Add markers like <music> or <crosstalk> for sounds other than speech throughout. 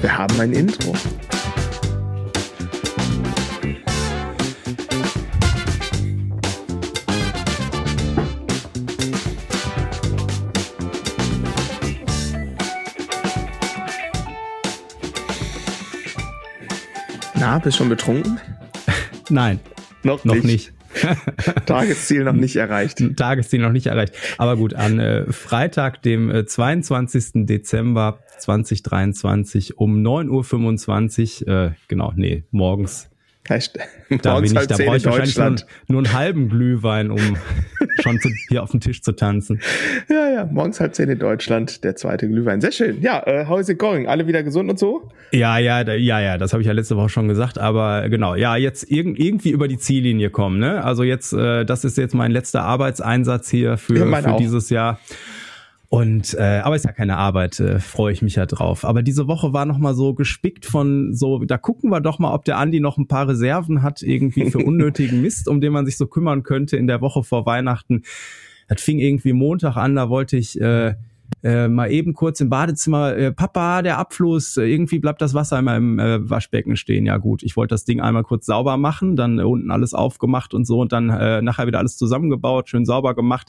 Wir haben ein Intro. Na, bist schon betrunken? Nein. Noch, noch nicht. nicht. <laughs> Tagesziel noch nicht erreicht. Tagesziel noch nicht erreicht. Aber gut, an äh, Freitag, dem äh, 22. Dezember 2023 um 9.25 Uhr, äh, genau, nee, morgens Heißt, da bin ich, halb da zehn brauche in ich wahrscheinlich nur, Deutschland. nur einen halben Glühwein, um <laughs> schon zu, hier auf dem Tisch zu tanzen. Ja, ja, morgens halb zehn in Deutschland, der zweite Glühwein. Sehr schön. Ja, äh, how is it going? Alle wieder gesund und so? Ja, ja, da, ja, ja, das habe ich ja letzte Woche schon gesagt, aber genau, ja, jetzt irg irgendwie über die Ziellinie kommen, ne? Also jetzt, äh, das ist jetzt mein letzter Arbeitseinsatz hier für, Ja, für auch. dieses Jahr. Und äh, aber ist ja keine Arbeit, äh, freue ich mich ja drauf. Aber diese Woche war noch mal so gespickt von so, da gucken wir doch mal, ob der Andi noch ein paar Reserven hat irgendwie für <laughs> unnötigen Mist, um den man sich so kümmern könnte in der Woche vor Weihnachten. Das fing irgendwie Montag an, da wollte ich äh, äh, mal eben kurz im Badezimmer, äh, Papa, der Abfluss, äh, irgendwie bleibt das Wasser immer im äh, Waschbecken stehen. Ja gut, ich wollte das Ding einmal kurz sauber machen, dann äh, unten alles aufgemacht und so und dann äh, nachher wieder alles zusammengebaut, schön sauber gemacht.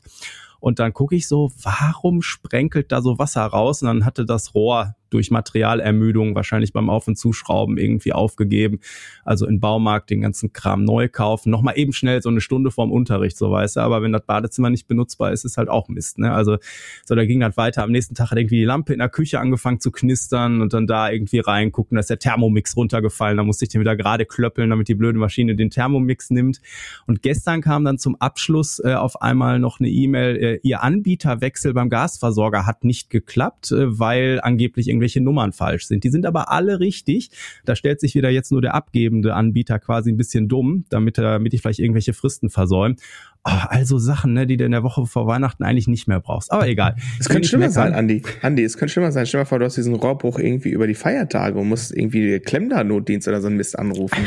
Und dann gucke ich so, warum sprenkelt da so Wasser raus? Und dann hatte das Rohr durch Materialermüdung wahrscheinlich beim Auf- und Zuschrauben irgendwie aufgegeben. Also in Baumarkt den ganzen Kram neu kaufen. Nochmal eben schnell so eine Stunde vorm Unterricht, so weißt du. Aber wenn das Badezimmer nicht benutzbar ist, ist halt auch Mist. Ne? Also so, da ging das weiter. Am nächsten Tag hat irgendwie die Lampe in der Küche angefangen zu knistern und dann da irgendwie reingucken, da ist der Thermomix runtergefallen. Da musste ich den wieder gerade klöppeln, damit die blöde Maschine den Thermomix nimmt. Und gestern kam dann zum Abschluss äh, auf einmal noch eine E-Mail, äh, ihr Anbieterwechsel beim Gasversorger hat nicht geklappt, äh, weil angeblich irgendwelche Nummern falsch sind. Die sind aber alle richtig. Da stellt sich wieder jetzt nur der abgebende Anbieter quasi ein bisschen dumm, damit, damit ich vielleicht irgendwelche Fristen versäume. Also Sachen, ne, die du in der Woche vor Weihnachten eigentlich nicht mehr brauchst. Aber egal. Es könnte schlimmer meckern. sein, Andi. Andi, es könnte schlimmer sein. Stell dir mal vor, du hast diesen Rohrbruch irgendwie über die Feiertage und musst irgendwie Klemmda-Notdienst oder so einen Mist anrufen. <laughs>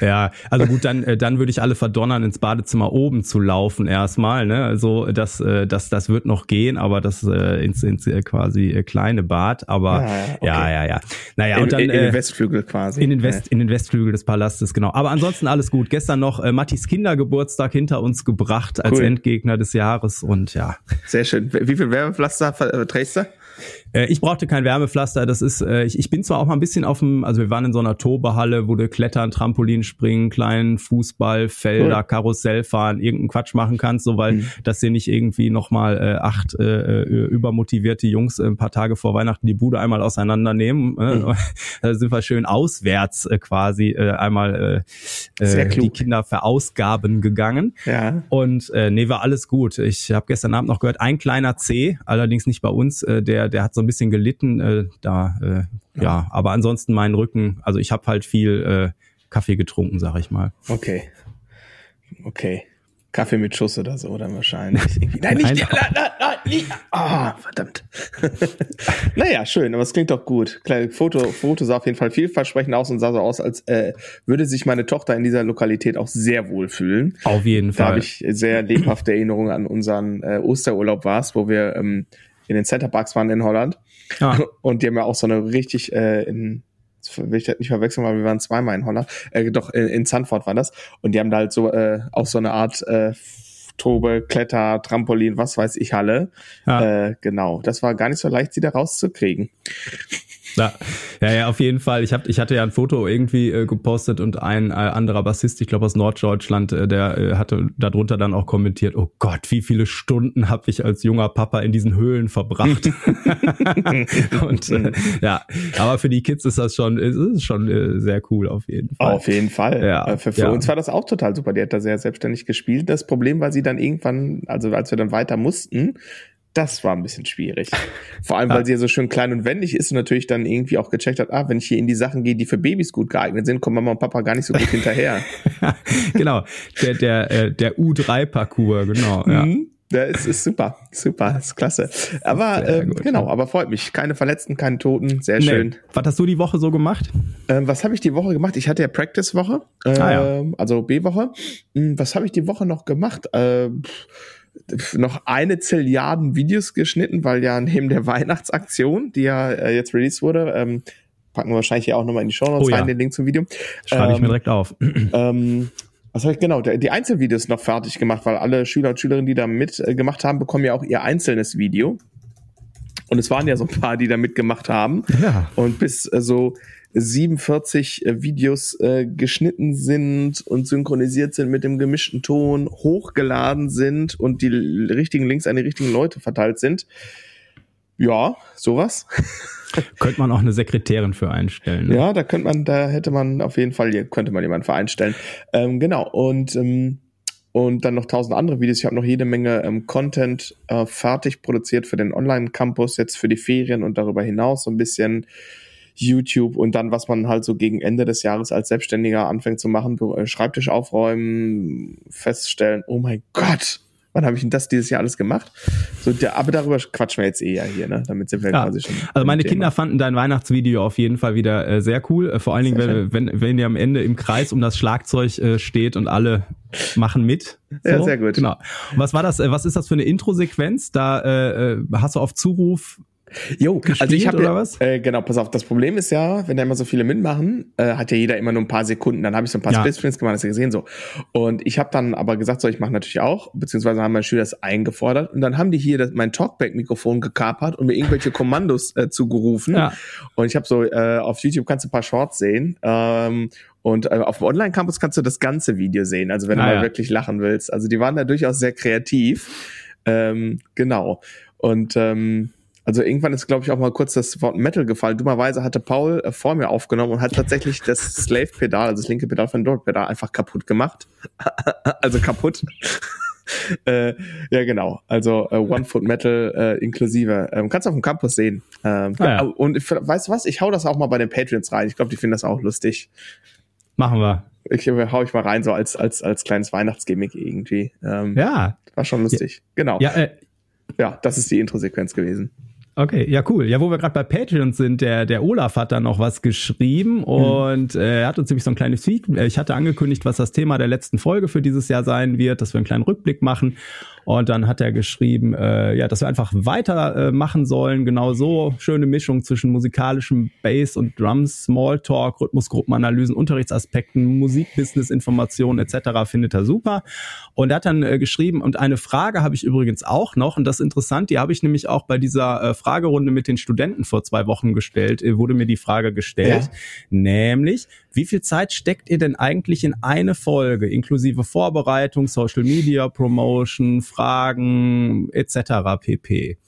Ja, also gut, dann, äh, dann würde ich alle verdonnern, ins Badezimmer oben zu laufen erstmal. Ne? Also das, äh, das, das wird noch gehen, aber das äh, ins, ins quasi kleine Bad. Aber Ah, ja, okay. ja, ja. Naja, in, und dann in, in den Westflügel quasi. in den West, in den Westflügel des Palastes, genau. Aber ansonsten alles gut. Gestern noch äh, Mattis Kindergeburtstag hinter uns gebracht als Cool. Endgegner des Jahres und ja. Sehr schön. Wie viel Werbepflaster ver- trägst du? Äh, ich brauchte kein Wärmepflaster. Das ist, äh, ich, ich bin zwar auch mal ein bisschen auf dem, also wir waren in so einer Tobehalle, wo du klettern, Trampolin springen, kleinen Fußball, Felder, Cool. Karussell fahren, irgendeinen Quatsch machen kannst, so weil, dass dir nicht irgendwie nochmal äh, acht äh, äh, übermotivierte Jungs äh, ein paar Tage vor Weihnachten die Bude einmal auseinandernehmen. Äh, <laughs> Da sind wir schön auswärts äh, quasi äh, einmal äh, äh, die. Kinder verausgaben gegangen. Ja. Und äh, nee, war alles gut. Ich habe gestern Abend noch gehört, ein kleiner C, allerdings nicht bei uns, äh, der, der hat so ein bisschen gelitten. Äh, da, äh, ja. aber ansonsten mein Rücken, also ich habe halt viel äh, Kaffee getrunken, sag ich mal. Okay. Okay. Kaffee mit Schuss oder so, dann wahrscheinlich. Nein, nicht, <laughs> Nein. nein, nein, nein, nicht. Ah, verdammt. <laughs> naja, schön, aber es klingt doch gut. Kleine Foto, Foto sah auf jeden Fall vielversprechend aus und sah so aus, als äh, würde sich meine Tochter in dieser Lokalität auch sehr wohl fühlen. Auf jeden Da habe Fall. ich sehr lebhafte Erinnerungen an unseren äh, Osterurlaub warst, wo wir ähm, in den Centerparks waren in Holland. Ah. <laughs> Und die haben ja auch so eine richtig äh, in will ich das nicht verwechseln, weil wir waren zweimal in Holland, äh, doch in, in Zandvoort war das. Und die haben da halt so äh, auch so eine Art äh, Tobe, Kletter, Trampolin, was weiß ich, Halle. Ja. Äh, genau. Das war gar nicht so leicht, sie da rauszukriegen. <laughs> Ja, ja, ja, auf jeden Fall. Ich, hab, ich hatte ja ein Foto irgendwie äh, gepostet und ein äh, anderer Bassist, ich glaube aus Norddeutschland, äh, der äh, hatte darunter dann auch kommentiert, oh Gott, wie viele Stunden habe ich als junger Papa in diesen Höhlen verbracht. <laughs> <laughs> und äh, ja, aber für die Kids ist das schon, ist, ist schon äh, sehr cool auf jeden Fall. Auf jeden Fall. Ja, Äh, für für ja. uns war das auch total super. Die hat da sehr selbstständig gespielt. Das Problem war sie dann irgendwann, also als wir dann weiter mussten, das war ein bisschen schwierig. Vor allem, weil sie ja so schön klein und wendig ist und natürlich dann irgendwie auch gecheckt hat, ah, wenn ich hier in die Sachen gehe, die für Babys gut geeignet sind, kommen Mama und Papa gar nicht so gut hinterher. <laughs> genau, der, der, äh, der U3-Parcours, genau. Ja. Mhm. Ja, ist, ist super, super, ist klasse. Aber ähm, gut, genau, aber freut mich. Keine Verletzten, keine Toten, sehr Nee. schön. Was hast du die Woche so gemacht? Ähm, was habe ich die Woche gemacht? Ich hatte ja Practice-Woche, ähm, Ah, ja. also B-Woche. Hm, Was habe ich die Woche noch gemacht? Ähm, pff, noch eine Zilliarden Videos geschnitten, weil ja neben der Weihnachtsaktion, die ja äh, jetzt released wurde, ähm, packen wir wahrscheinlich hier auch nochmal in die Show Notes Oh ja. rein, den Link zum Video. Schreibe ich Ähm, mir direkt auf. <clears throat> ähm, was habe ich genau? Die Einzelvideos noch fertig gemacht, weil alle Schüler und Schülerinnen, die da mitgemacht haben, bekommen ja auch ihr einzelnes Video. Und es waren ja so ein paar, die da mitgemacht haben. Ja. Und bis äh, so 47 äh, Videos äh, geschnitten sind und synchronisiert sind mit dem gemischten Ton, hochgeladen sind und die richtigen Links an die richtigen Leute verteilt sind. Ja, sowas. <laughs> Könnte man auch eine Sekretärin für einstellen. Ne? Ja, da könnte man, da hätte man auf jeden Fall, hier könnte man jemanden vereinstellen. Ähm, genau, und, ähm, und dann noch tausend andere Videos. Ich habe noch jede Menge ähm, Content äh, fertig produziert für den Online-Campus, jetzt für die Ferien und darüber hinaus so ein bisschen YouTube und dann, was man halt so gegen Ende des Jahres als Selbstständiger anfängt zu machen, äh, Schreibtisch aufräumen, feststellen, oh mein Gott, wann habe ich denn das dieses Jahr alles gemacht? So, der, aber darüber quatschen wir jetzt eh ja hier, ne? Damit sind wir Ja. quasi schon. Also meine. Kinder fanden dein Weihnachtsvideo auf jeden Fall wieder äh, sehr cool. Äh, vor allen Dingen, wenn, wenn, wenn ihr am Ende im Kreis um das Schlagzeug äh, steht und alle machen mit. Ja, sehr gut. Genau. Und was war das? Äh, was ist das für eine Intro-Sequenz? Da äh, äh, hast du auf Zuruf Jo, also ich habe ja, was? Äh, genau, pass auf, das Problem ist ja, wenn da immer so viele mitmachen, äh, hat ja jeder immer nur ein paar Sekunden. Dann habe ich so ein paar Ja. Splitscreens gemacht, hast du gesehen so. Und ich habe dann aber gesagt, so, ich mache natürlich auch, beziehungsweise haben meine Schüler das eingefordert und dann haben die hier das, mein Talkback-Mikrofon gekapert und mir irgendwelche Kommandos äh, zugerufen. Ja. Und ich habe so, äh, auf YouTube kannst du ein paar Shorts sehen. Ähm, und äh, auf dem Online-Campus kannst du das ganze Video sehen, also wenn du Ah, mal ja. wirklich lachen willst. Also die waren da durchaus sehr kreativ. Ähm, genau. Und ähm, also irgendwann ist, glaube ich, auch mal kurz das Wort Metal gefallen. Dummerweise hatte Paul äh, vor mir aufgenommen und hat tatsächlich das Slave-Pedal, also das linke Pedal von Dort-Pedal, einfach kaputt gemacht. <laughs> also kaputt. <laughs> äh, ja, genau. Also äh, One Foot Metal äh, inklusive. Ähm, kannst du auf dem Campus sehen. Ähm, Ah, ja. Und ich, weißt du was? Ich hau das auch mal bei den Patreons rein. Ich glaube, die finden das auch lustig. machen wir. Ich äh, hau ich mal rein, so als, als, als kleines Weihnachtsgimmick irgendwie. Ähm, Ja. War schon lustig. Genau. Ja, äh, ja, das ist die Intro-Sequenz gewesen. Okay, ja cool. Ja, wo wir gerade bei Patreon sind, der, der Olaf hat da noch was geschrieben und äh, er hat uns nämlich so ein kleines Feed. äh, Ich hatte angekündigt, was das Thema der letzten Folge für dieses Jahr sein wird, dass wir einen kleinen Rückblick machen. Und dann hat er geschrieben, äh, ja, dass wir einfach weiter äh, machen sollen. Genau so schöne Mischung zwischen musikalischem Bass und Drums, Smalltalk, Rhythmusgruppenanalysen, Unterrichtsaspekten, Musik, Business, Informationen etc. findet er super. Und er hat dann äh, geschrieben, und eine Frage habe ich übrigens auch noch, und das ist interessant, die habe ich nämlich auch bei dieser äh, Fragerunde mit den Studenten vor zwei Wochen gestellt, äh, wurde mir die Frage gestellt, Ja. nämlich, wie viel Zeit steckt ihr denn eigentlich in eine Folge, inklusive Vorbereitung, Social Media Promotion, Fragen etc. pp.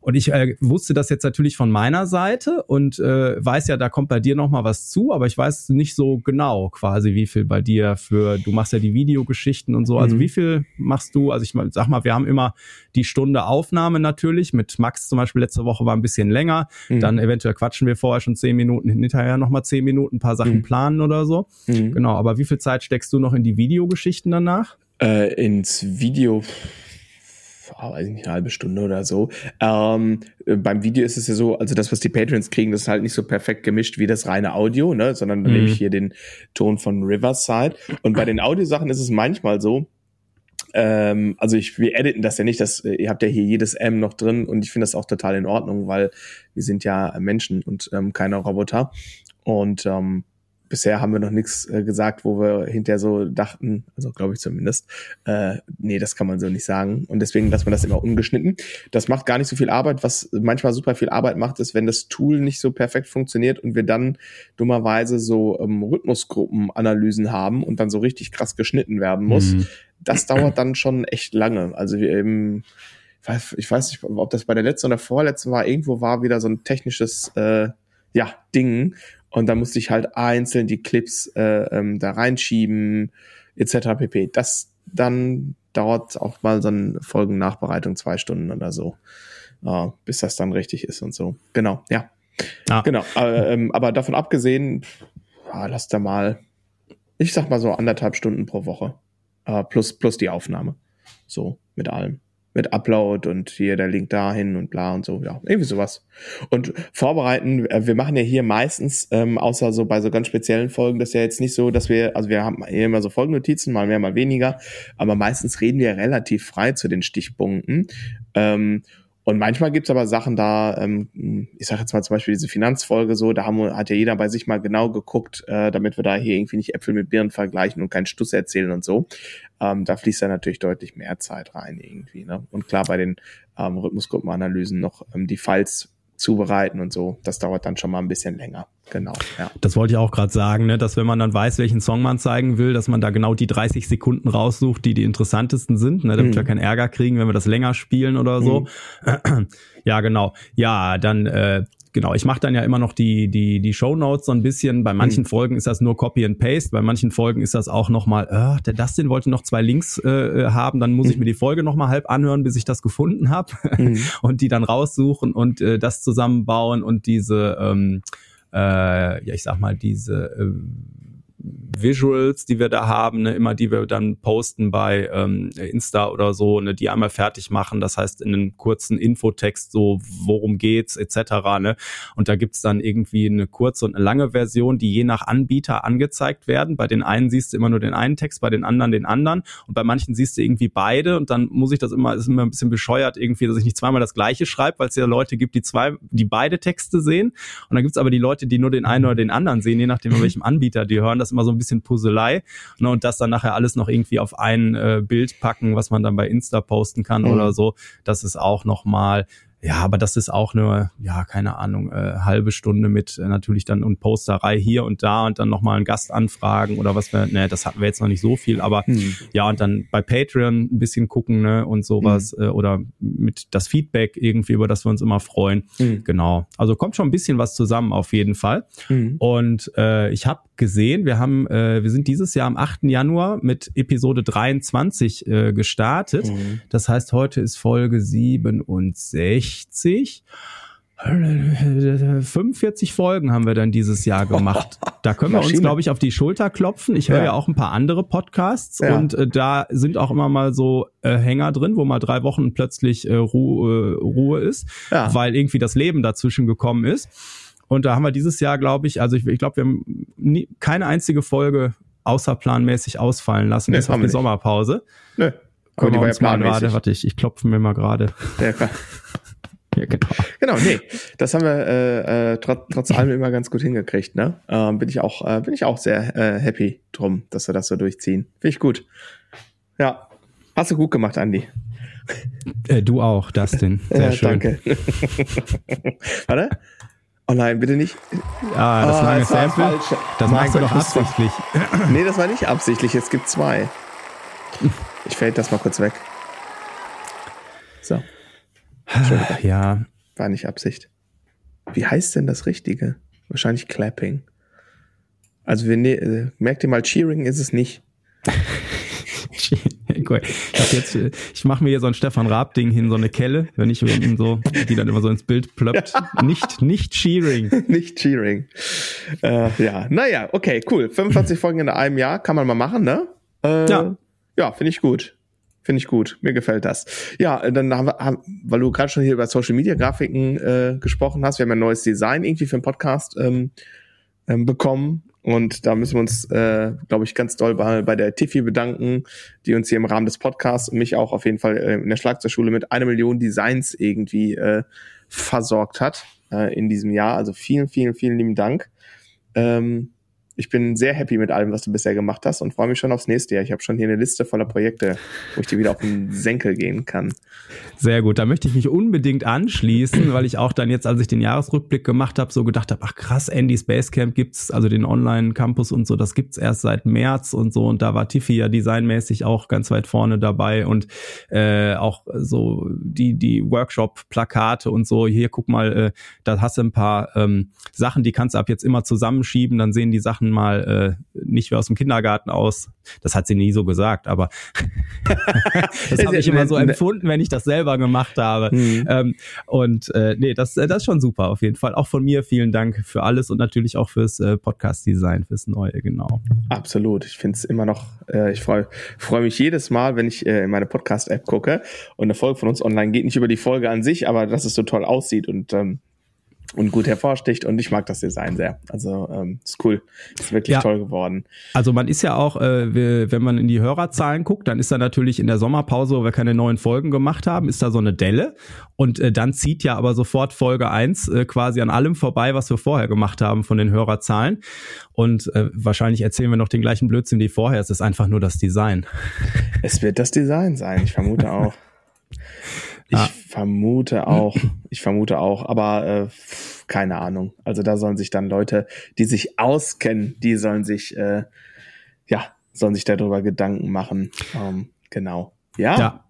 Und ich äh, wusste das jetzt natürlich von meiner Seite und äh, weiß ja, da kommt bei dir noch mal was zu, aber ich weiß nicht so genau quasi, wie viel bei dir für, du machst ja die Videogeschichten und so, also Mhm. wie viel machst du, also ich sag mal, wir haben immer die Stunde Aufnahme natürlich, mit Max zum Beispiel letzte Woche war ein bisschen länger, Mhm. dann eventuell quatschen wir vorher schon zehn Minuten, hinterher noch mal zehn Minuten, ein paar Sachen Mhm. planen oder so. Mhm. Genau, aber wie viel Zeit steckst du noch in die Videogeschichten danach? Äh, ins Video, oh, weiß ich nicht, eine halbe Stunde oder so. Ähm, äh, beim Video ist es ja so, also das, was die Patrons kriegen, das ist halt nicht so perfekt gemischt wie das reine Audio, ne, sondern dann Mhm. nehme ich hier den Ton von Riverside. Und bei den Audiosachen ist es manchmal so, ähm, also ich, wir editen das ja nicht, das, äh, ihr habt ja hier jedes M noch drin und ich finde das auch total in Ordnung, weil wir sind ja Menschen und ähm, keine Roboter. Und ähm, bisher haben wir noch nichts äh, gesagt, wo wir hinterher so dachten, also glaube ich zumindest, äh, nee, das kann man so nicht sagen. Und deswegen lassen wir das immer ungeschnitten. Das macht gar nicht so viel Arbeit. Was manchmal super viel Arbeit macht, ist, wenn das Tool nicht so perfekt funktioniert und wir dann dummerweise so ähm, Rhythmusgruppenanalysen haben und dann so richtig krass geschnitten werden muss. Mhm. Das dauert dann schon echt lange. Also wir eben, ich weiß, ich weiß nicht, ob das bei der letzten oder vorletzten war, irgendwo war wieder so ein technisches äh, ja, Ding. Und da musste ich halt einzeln die Clips äh, ähm, da reinschieben, etc. pp. Das dann dauert auch mal so eine Folgennachbereitung zwei Stunden oder so, äh, bis das dann richtig ist und so. Genau, ja. Ah. Genau. Äh, ähm, aber davon abgesehen, ja, lass da mal, ich sag mal so anderthalb Stunden pro Woche. Äh, plus, plus die Aufnahme. So, mit allem. Mit Upload und hier der Link dahin und bla und so, ja, irgendwie sowas. Und vorbereiten, äh, wir machen ja hier meistens, ähm, außer so bei so ganz speziellen Folgen, das ist ja jetzt nicht so, dass wir, also wir haben hier immer so Folgennotizen, mal mehr, mal weniger, aber meistens reden wir relativ frei zu den Stichpunkten. Ähm, und manchmal gibt's aber Sachen da, ähm, ich sage jetzt mal zum Beispiel diese Finanzfolge so, da haben, hat ja jeder bei sich mal genau geguckt, äh, damit wir da hier irgendwie nicht Äpfel mit Birnen vergleichen und keinen Stuss erzählen und so. Ähm, da fließt ja natürlich deutlich mehr Zeit rein irgendwie. Ne? Und klar bei den ähm, Rhythmusgruppenanalysen noch ähm, die Files zubereiten und so. Das dauert dann schon mal ein bisschen länger. Genau. Ja. Das wollte ich auch gerade sagen, ne, dass wenn man dann weiß, welchen Song man zeigen will, dass man da genau die 30 Sekunden raussucht, die die interessantesten sind, ne, damit mhm. wir keinen Ärger kriegen, wenn wir das länger spielen oder so. Mhm. Ja, genau. Ja, dann äh, genau, ich mache dann ja immer noch die, die, die Show Notes so ein bisschen. Bei manchen mhm. Folgen ist das nur Copy and Paste, bei manchen Folgen ist das auch nochmal, äh, der Dustin wollte noch zwei Links äh, äh haben, dann muss mhm. ich mir die Folge nochmal halb anhören, bis ich das gefunden habe mhm. <laughs> und die dann raussuchen und äh, das zusammenbauen und diese, ähm, äh, ja, ich sag mal, diese äh, Visuals, die wir da haben, ne, immer die wir dann posten bei ähm, Insta oder so, ne, die einmal fertig machen. Das heißt, in einem kurzen Infotext so, worum geht's, etc. Ne? Und da gibt's dann irgendwie eine kurze und eine lange Version, die je nach Anbieter angezeigt werden. Bei den einen siehst du immer nur den einen Text, bei den anderen den anderen. Und bei manchen siehst du irgendwie beide. Und dann muss ich das immer, ist immer ein bisschen bescheuert irgendwie, dass ich nicht zweimal das gleiche schreibe, weil es ja Leute gibt, die zwei, die beide Texte sehen. Und dann gibt's aber die Leute, die nur den einen oder den anderen sehen, je nachdem, welchem Anbieter die hören. Das immer so ein bisschen Puzzlei. Ne, und das dann nachher alles noch irgendwie auf ein äh, Bild packen, was man dann bei Insta posten kann mhm. oder so. Das ist auch nochmal ja, aber das ist auch eine, ja, keine Ahnung, äh, halbe Stunde mit äh, natürlich dann und Posterei hier und da und dann nochmal einen Gast anfragen oder was wir, ne, das hatten wir jetzt noch nicht so viel, aber hm. ja, und dann bei Patreon ein bisschen gucken, ne, und sowas, hm. äh, oder mit das Feedback irgendwie, über das wir uns immer freuen. Hm. Genau. Also kommt schon ein bisschen was zusammen auf jeden Fall. Hm. Und äh, ich habe gesehen, wir haben, äh, wir sind dieses Jahr am 8. Januar mit Episode 23 äh, gestartet. Hm. Das heißt, heute ist Folge 67. 60. 45 Folgen haben wir dann dieses Jahr gemacht. <laughs> Da können wir uns, glaube ich, auf die Schulter klopfen. Ich höre ja. ja auch ein paar andere Podcasts ja. und äh, da sind auch immer mal so äh, Hänger drin, wo mal drei Wochen plötzlich äh, Ruhe, äh, Ruhe ist, ja. weil irgendwie das Leben dazwischen gekommen ist. Und da haben wir dieses Jahr, glaube ich, also ich, ich glaube, wir haben nie, keine einzige Folge außerplanmäßig ausfallen lassen, nee, bis auf die Sommerpause. Nö. Können wir uns mal gerade, warte ich, ich klopfe mir mal gerade. Ja, klar. Genau. Genau, nee, das haben wir äh, äh, trotz, trotz allem immer ganz gut hingekriegt, ne? Ähm, bin ich auch, äh, bin ich auch sehr äh, happy drum, dass wir das so durchziehen. Finde ich gut. Ja, hast du gut gemacht, Andi. Äh, du auch, Dustin. <laughs> Sehr ja, schön. Danke. <laughs> Warte. Oh nein, bitte nicht. Ah, das oh, lange das Sample. Das machst du doch absichtlich. <clears throat> nee, das war nicht absichtlich. Es gibt zwei. Ich fällt das mal kurz weg. So. <laughs> Ja. War nicht Absicht. Wie heißt denn das Richtige? Wahrscheinlich Clapping. Also wir ne äh, merkt ihr mal, Cheering ist es nicht. <laughs> ich, jetzt, ich mache mir hier so ein Stefan Raab-Ding hin, so eine Kelle, wenn ich ihn so, die dann immer so ins Bild plöppt. Nicht, nicht Cheering. <laughs> nicht Cheering. Äh, ja, naja, okay, cool. 45 Folgen in einem Jahr kann man mal machen, ne? Äh, ja. Ja, finde ich gut. Finde ich gut. Mir gefällt das. Ja, dann haben wir, haben, weil du gerade schon hier über Social Media Grafiken äh, gesprochen hast, wir haben ein neues Design irgendwie für den Podcast ähm, ähm, bekommen. Und da müssen wir uns, äh, glaube ich, ganz doll bei, bei der Tiffy bedanken, die uns hier im Rahmen des Podcasts und mich auch auf jeden Fall äh, in der Schlagzeugschule mit einer Million Designs irgendwie äh, versorgt hat äh, in diesem Jahr. Also vielen, vielen, vielen lieben Dank. Ähm, ich bin sehr happy mit allem, was du bisher gemacht hast und freue mich schon aufs nächste Jahr. Ich habe schon hier eine Liste voller Projekte, wo ich dir wieder auf den Senkel gehen kann. Sehr gut, da möchte ich mich unbedingt anschließen, weil ich auch dann jetzt, als ich den Jahresrückblick gemacht habe, so gedacht habe, ach krass, Andy's Basecamp gibt's, also den Online-Campus und so, das gibt's erst seit März und so und da war Tiffy ja designmäßig auch ganz weit vorne dabei und äh, auch so die die Workshop-Plakate und so. Hier guck mal, äh, da hast du ein paar ähm, Sachen, die kannst du ab jetzt immer zusammenschieben, dann sehen die Sachen Weihnachten mal äh, nicht mehr aus dem Kindergarten aus. Das hat sie nie so gesagt, aber <laughs> das habe ich immer so empfunden, wenn ich das selber gemacht habe. Mhm. Ähm, und äh, nee, das, äh, das ist schon super auf jeden Fall. Auch von mir vielen Dank für alles und natürlich auch fürs äh, Podcast-Design, fürs Neue, genau. Absolut. Ich finde es immer noch, äh, ich freue freu mich jedes Mal, wenn ich äh, in meine Podcast-App gucke und eine Folge von uns online geht. Nicht über die Folge an sich, aber dass es so toll aussieht und ähm, und gut hervorsticht und ich mag das Design sehr. Also ähm, ist cool, ist wirklich ja. toll geworden. Also man ist ja auch, äh, wenn man in die Hörerzahlen guckt, dann ist da natürlich in der Sommerpause, wo wir keine neuen Folgen gemacht haben, ist da so eine Delle und äh, dann zieht ja aber sofort Folge eins äh, quasi an allem vorbei, was wir vorher gemacht haben von den Hörerzahlen und äh, wahrscheinlich erzählen wir noch den gleichen Blödsinn wie vorher. Es ist einfach nur das Design. Es wird das Design sein, ich vermute auch. <laughs> Ich ah. vermute auch, <clears throat> ich vermute auch, aber äh, keine Ahnung. Also da sollen sich dann Leute, die sich auskennen, die sollen sich, äh, ja, sollen sich darüber Gedanken machen. Ähm, genau. Ja. ja.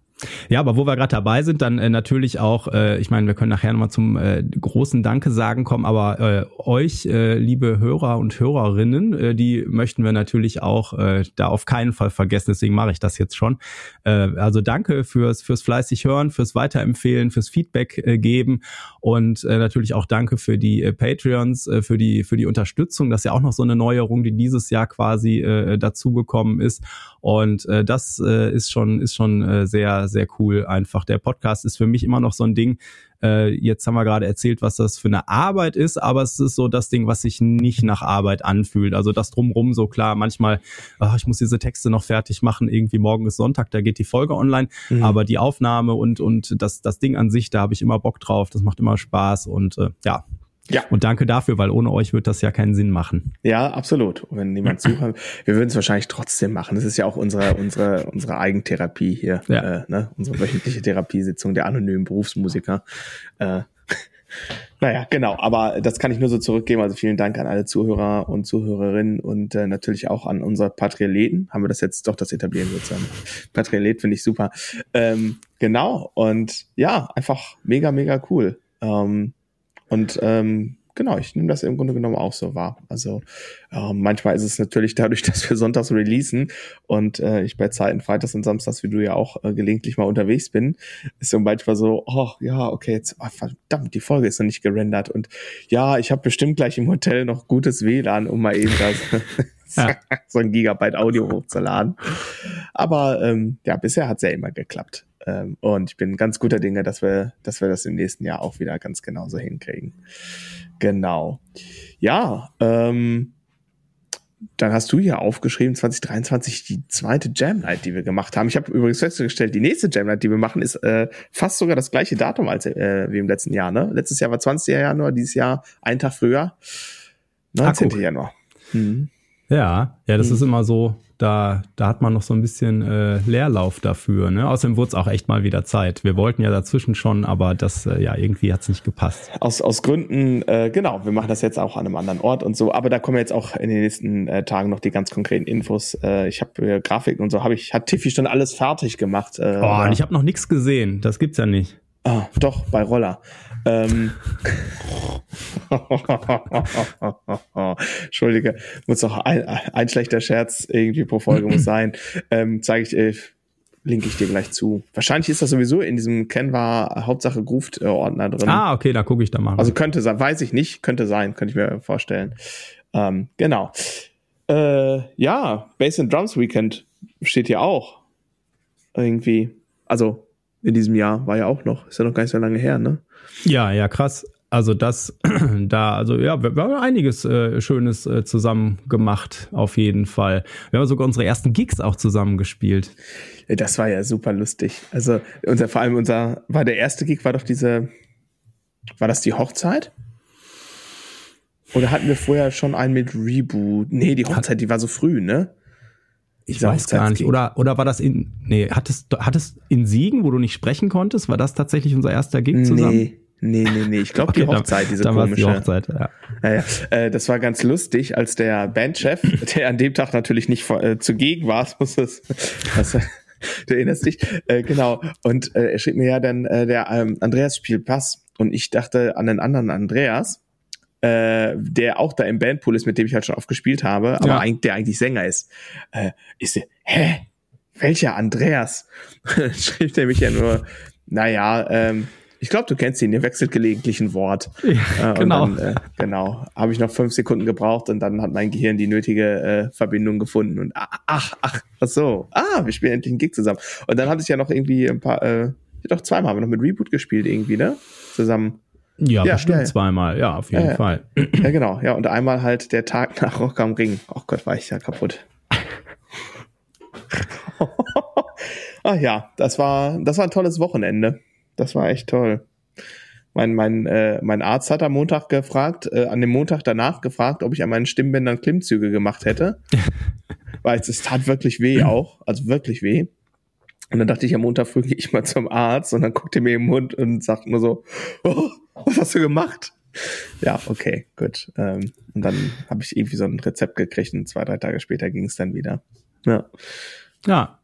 Ja, aber wo wir gerade dabei sind, dann äh, natürlich auch, äh, ich meine, wir können nachher nochmal zum äh, großen Danke sagen kommen, aber äh, euch, äh, liebe Hörer und Hörerinnen, äh, die möchten wir natürlich auch äh, da auf keinen Fall vergessen, deswegen mache ich das jetzt schon. Äh, also danke fürs, fürs fleißig hören, fürs Weiterempfehlen, fürs Feedback äh, geben und äh, natürlich auch danke für die äh, Patreons, äh, für die, für die Unterstützung. Das ist ja auch noch so eine Neuerung, die dieses Jahr quasi äh, dazugekommen ist. Und äh, das äh, ist schon, ist schon äh, sehr, sehr cool einfach. Der Podcast ist für mich immer noch so ein Ding. Äh, jetzt haben wir gerade erzählt, was das für eine Arbeit ist, aber es ist so das Ding, was sich nicht nach Arbeit anfühlt. Also das drumrum so klar, manchmal, ach, ich muss diese Texte noch fertig machen, irgendwie morgen ist Sonntag, da geht die Folge online, mhm. aber die Aufnahme und, und das, das Ding an sich, da habe ich immer Bock drauf, das macht immer Spaß und äh, ja, ja. Und danke dafür, weil ohne euch wird das ja keinen Sinn machen. Ja, absolut. Und wenn niemand <clears throat> zuhört, wir würden es wahrscheinlich trotzdem machen. Das ist ja auch unsere, unsere, unsere Eigentherapie hier, ja. äh, ne? unsere wöchentliche Therapiesitzung der anonymen Berufsmusiker. Äh, <laughs> naja, genau, aber das kann ich nur so zurückgeben. Also vielen Dank an alle Zuhörer und Zuhörerinnen und äh, natürlich auch an unsere Patrioleten. Haben wir das jetzt doch das etablieren sozusagen. Patriolet finde ich super. Ähm, genau, und ja, einfach mega, mega cool. Ähm, und ähm, genau, ich nehme das im Grunde genommen auch so wahr. Also äh, manchmal ist es natürlich dadurch, <laughs> dass wir sonntags releasen und äh, ich bei Zeiten freitags und samstags, wie du ja auch äh, gelegentlich mal unterwegs bin, ist so manchmal so, oh ja, okay, jetzt oh, verdammt, die Folge ist noch nicht gerendert und ja, ich habe bestimmt gleich im Hotel noch gutes WLAN, um mal eben das <laughs> ja. <laughs> so ein Gigabyte Audio <laughs> hochzuladen. Aber ähm, ja, bisher hat's ja immer geklappt. Ähm, und ich bin ganz guter Dinge, dass wir, dass wir das im nächsten Jahr auch wieder ganz genauso hinkriegen. Genau. Ja, ähm, dann hast du hier aufgeschrieben, 2023 die zweite Jam Night, die wir gemacht haben. Ich habe übrigens festgestellt, die nächste Jam Night, die wir machen, ist äh, fast sogar das gleiche Datum als äh, wie im letzten Jahr. Ne? Letztes Jahr war 20. Januar, dieses Jahr ein Tag früher, 19. Ah, Januar. Mhm. Ja, ja, das mhm. ist immer so, da, da hat man noch so ein bisschen äh, Leerlauf dafür. Ne? Außerdem wurde es auch echt mal wieder Zeit. Wir wollten ja dazwischen schon, aber das, äh, ja, irgendwie hat es nicht gepasst. Aus, aus Gründen, äh, genau, wir machen das jetzt auch an einem anderen Ort und so, aber da kommen jetzt auch in den nächsten äh, Tagen noch die ganz konkreten Infos. Äh, ich habe äh, Grafiken und so, habe ich, hat Tiffy schon alles fertig gemacht. Äh, oh, und ich habe noch nichts gesehen, das gibt's ja nicht. Ah, doch, bei Roller. Ähm, <laughs> Entschuldige, muss doch ein, ein schlechter Scherz irgendwie pro Folge muss <clears throat> sein. Ähm, zeige ich, äh, linke ich dir gleich zu. Wahrscheinlich ist das sowieso in diesem Canva Hauptsache Grooved Ordner drin. Ah, okay, da gucke ich da mal. Also könnte sein, weiß ich nicht, könnte sein, könnte ich mir vorstellen. Ähm, genau. Äh, ja, Bass and Drums Weekend steht hier auch. Irgendwie. Also in diesem Jahr war ja auch noch. Ist ja noch gar nicht so lange her, ne? Ja, ja, krass. Also das <clears throat> da, also ja, wir, wir haben einiges äh, Schönes äh, zusammen gemacht, auf jeden Fall. Wir haben sogar unsere ersten Gigs auch zusammen gespielt. Das war ja super lustig. Also unser, vor allem unser, war der erste Gig, war doch diese, war das die Hochzeit? Oder hatten wir vorher schon einen mit Reboot? Nee, die Hochzeit, die war so früh, ne? Ich weiß gar nicht. Oder, oder war das in, nee, hattest, hattest in Siegen, wo du nicht sprechen konntest? War das tatsächlich unser erster Gig zusammen? Nee. Nee, nee, nee. Ich glaube, <laughs> okay, die Hochzeit, diese dann komische. Die Hochzeit, ja. Ja, ja. Äh, das war ganz lustig, als der Bandchef, <laughs> der an dem Tag natürlich nicht äh, zugegen war, <laughs> muss es, was, du erinnerst dich, äh, genau. Und äh, er schrieb mir ja dann, äh, der ähm, Andreas spielt Pass. Und ich dachte an den anderen Andreas äh, der auch da im Bandpool ist, mit dem ich halt schon oft gespielt habe, aber Ja. eigentlich, der eigentlich Sänger ist. Äh, ich so, hä? Welcher Andreas? <laughs> Schrieb der mich ja nur, naja, ähm, ich glaube, du kennst ihn, ihr wechselt gelegentlich ein Wort. <laughs> Ja, Äh, genau. Dann, äh, genau. Habe ich noch fünf Sekunden gebraucht und dann hat mein Gehirn die nötige äh, Verbindung gefunden. Und ah, ach, ach, ach so. Ah, wir spielen endlich einen Gig zusammen. Und dann hatte ich ja noch irgendwie ein paar, äh, doch zweimal haben wir noch mit Reboot gespielt irgendwie, ne? Zusammen. Ja, Ja, bestimmt ja, zweimal, ja, auf jeden. Fall. Ja, genau. Ja, und einmal halt der Tag nach Rock am Ring. Oh Gott, war ich ja kaputt. Ach <laughs> ja, das war, das war ein tolles Wochenende. Das war echt toll. Mein, mein, äh, mein Arzt hat am Montag gefragt, äh, an dem Montag danach gefragt, ob ich an meinen Stimmbändern Klimmzüge gemacht hätte. <laughs> Weil es, es tat wirklich weh auch, also wirklich weh. Und dann dachte ich, am Montag früh <laughs> gehe ich mal zum Arzt und dann guckt er mir im Mund und sagt nur so, oh, was hast du gemacht? Ja, okay, gut. Ähm, und dann habe ich irgendwie so ein Rezept gekriegt und zwei, drei Tage später ging es dann wieder. Ja. Ja.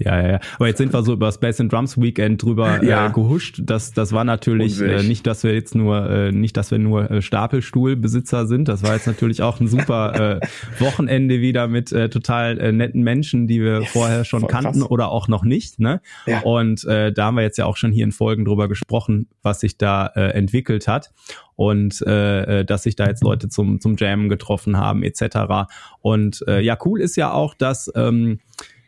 Ja, ja, ja. Aber jetzt sind wir so über das Bass and Drums Weekend drüber Ja. äh, gehuscht. Das, das war natürlich äh, nicht, dass wir jetzt nur, äh, nicht, dass wir nur äh, Stapelstuhlbesitzer sind. Das war jetzt natürlich auch ein super äh, <laughs> Wochenende wieder mit äh, total äh, netten Menschen, die wir Ja, vorher schon kannten krass. oder auch noch nicht. Ne? Ja. Und äh, da haben wir jetzt ja auch schon hier in Folgen drüber gesprochen, was sich da äh, entwickelt hat und äh, äh, dass sich da jetzt Leute zum zum Jammen getroffen haben etc. Und äh, ja, cool ist ja auch, dass ähm,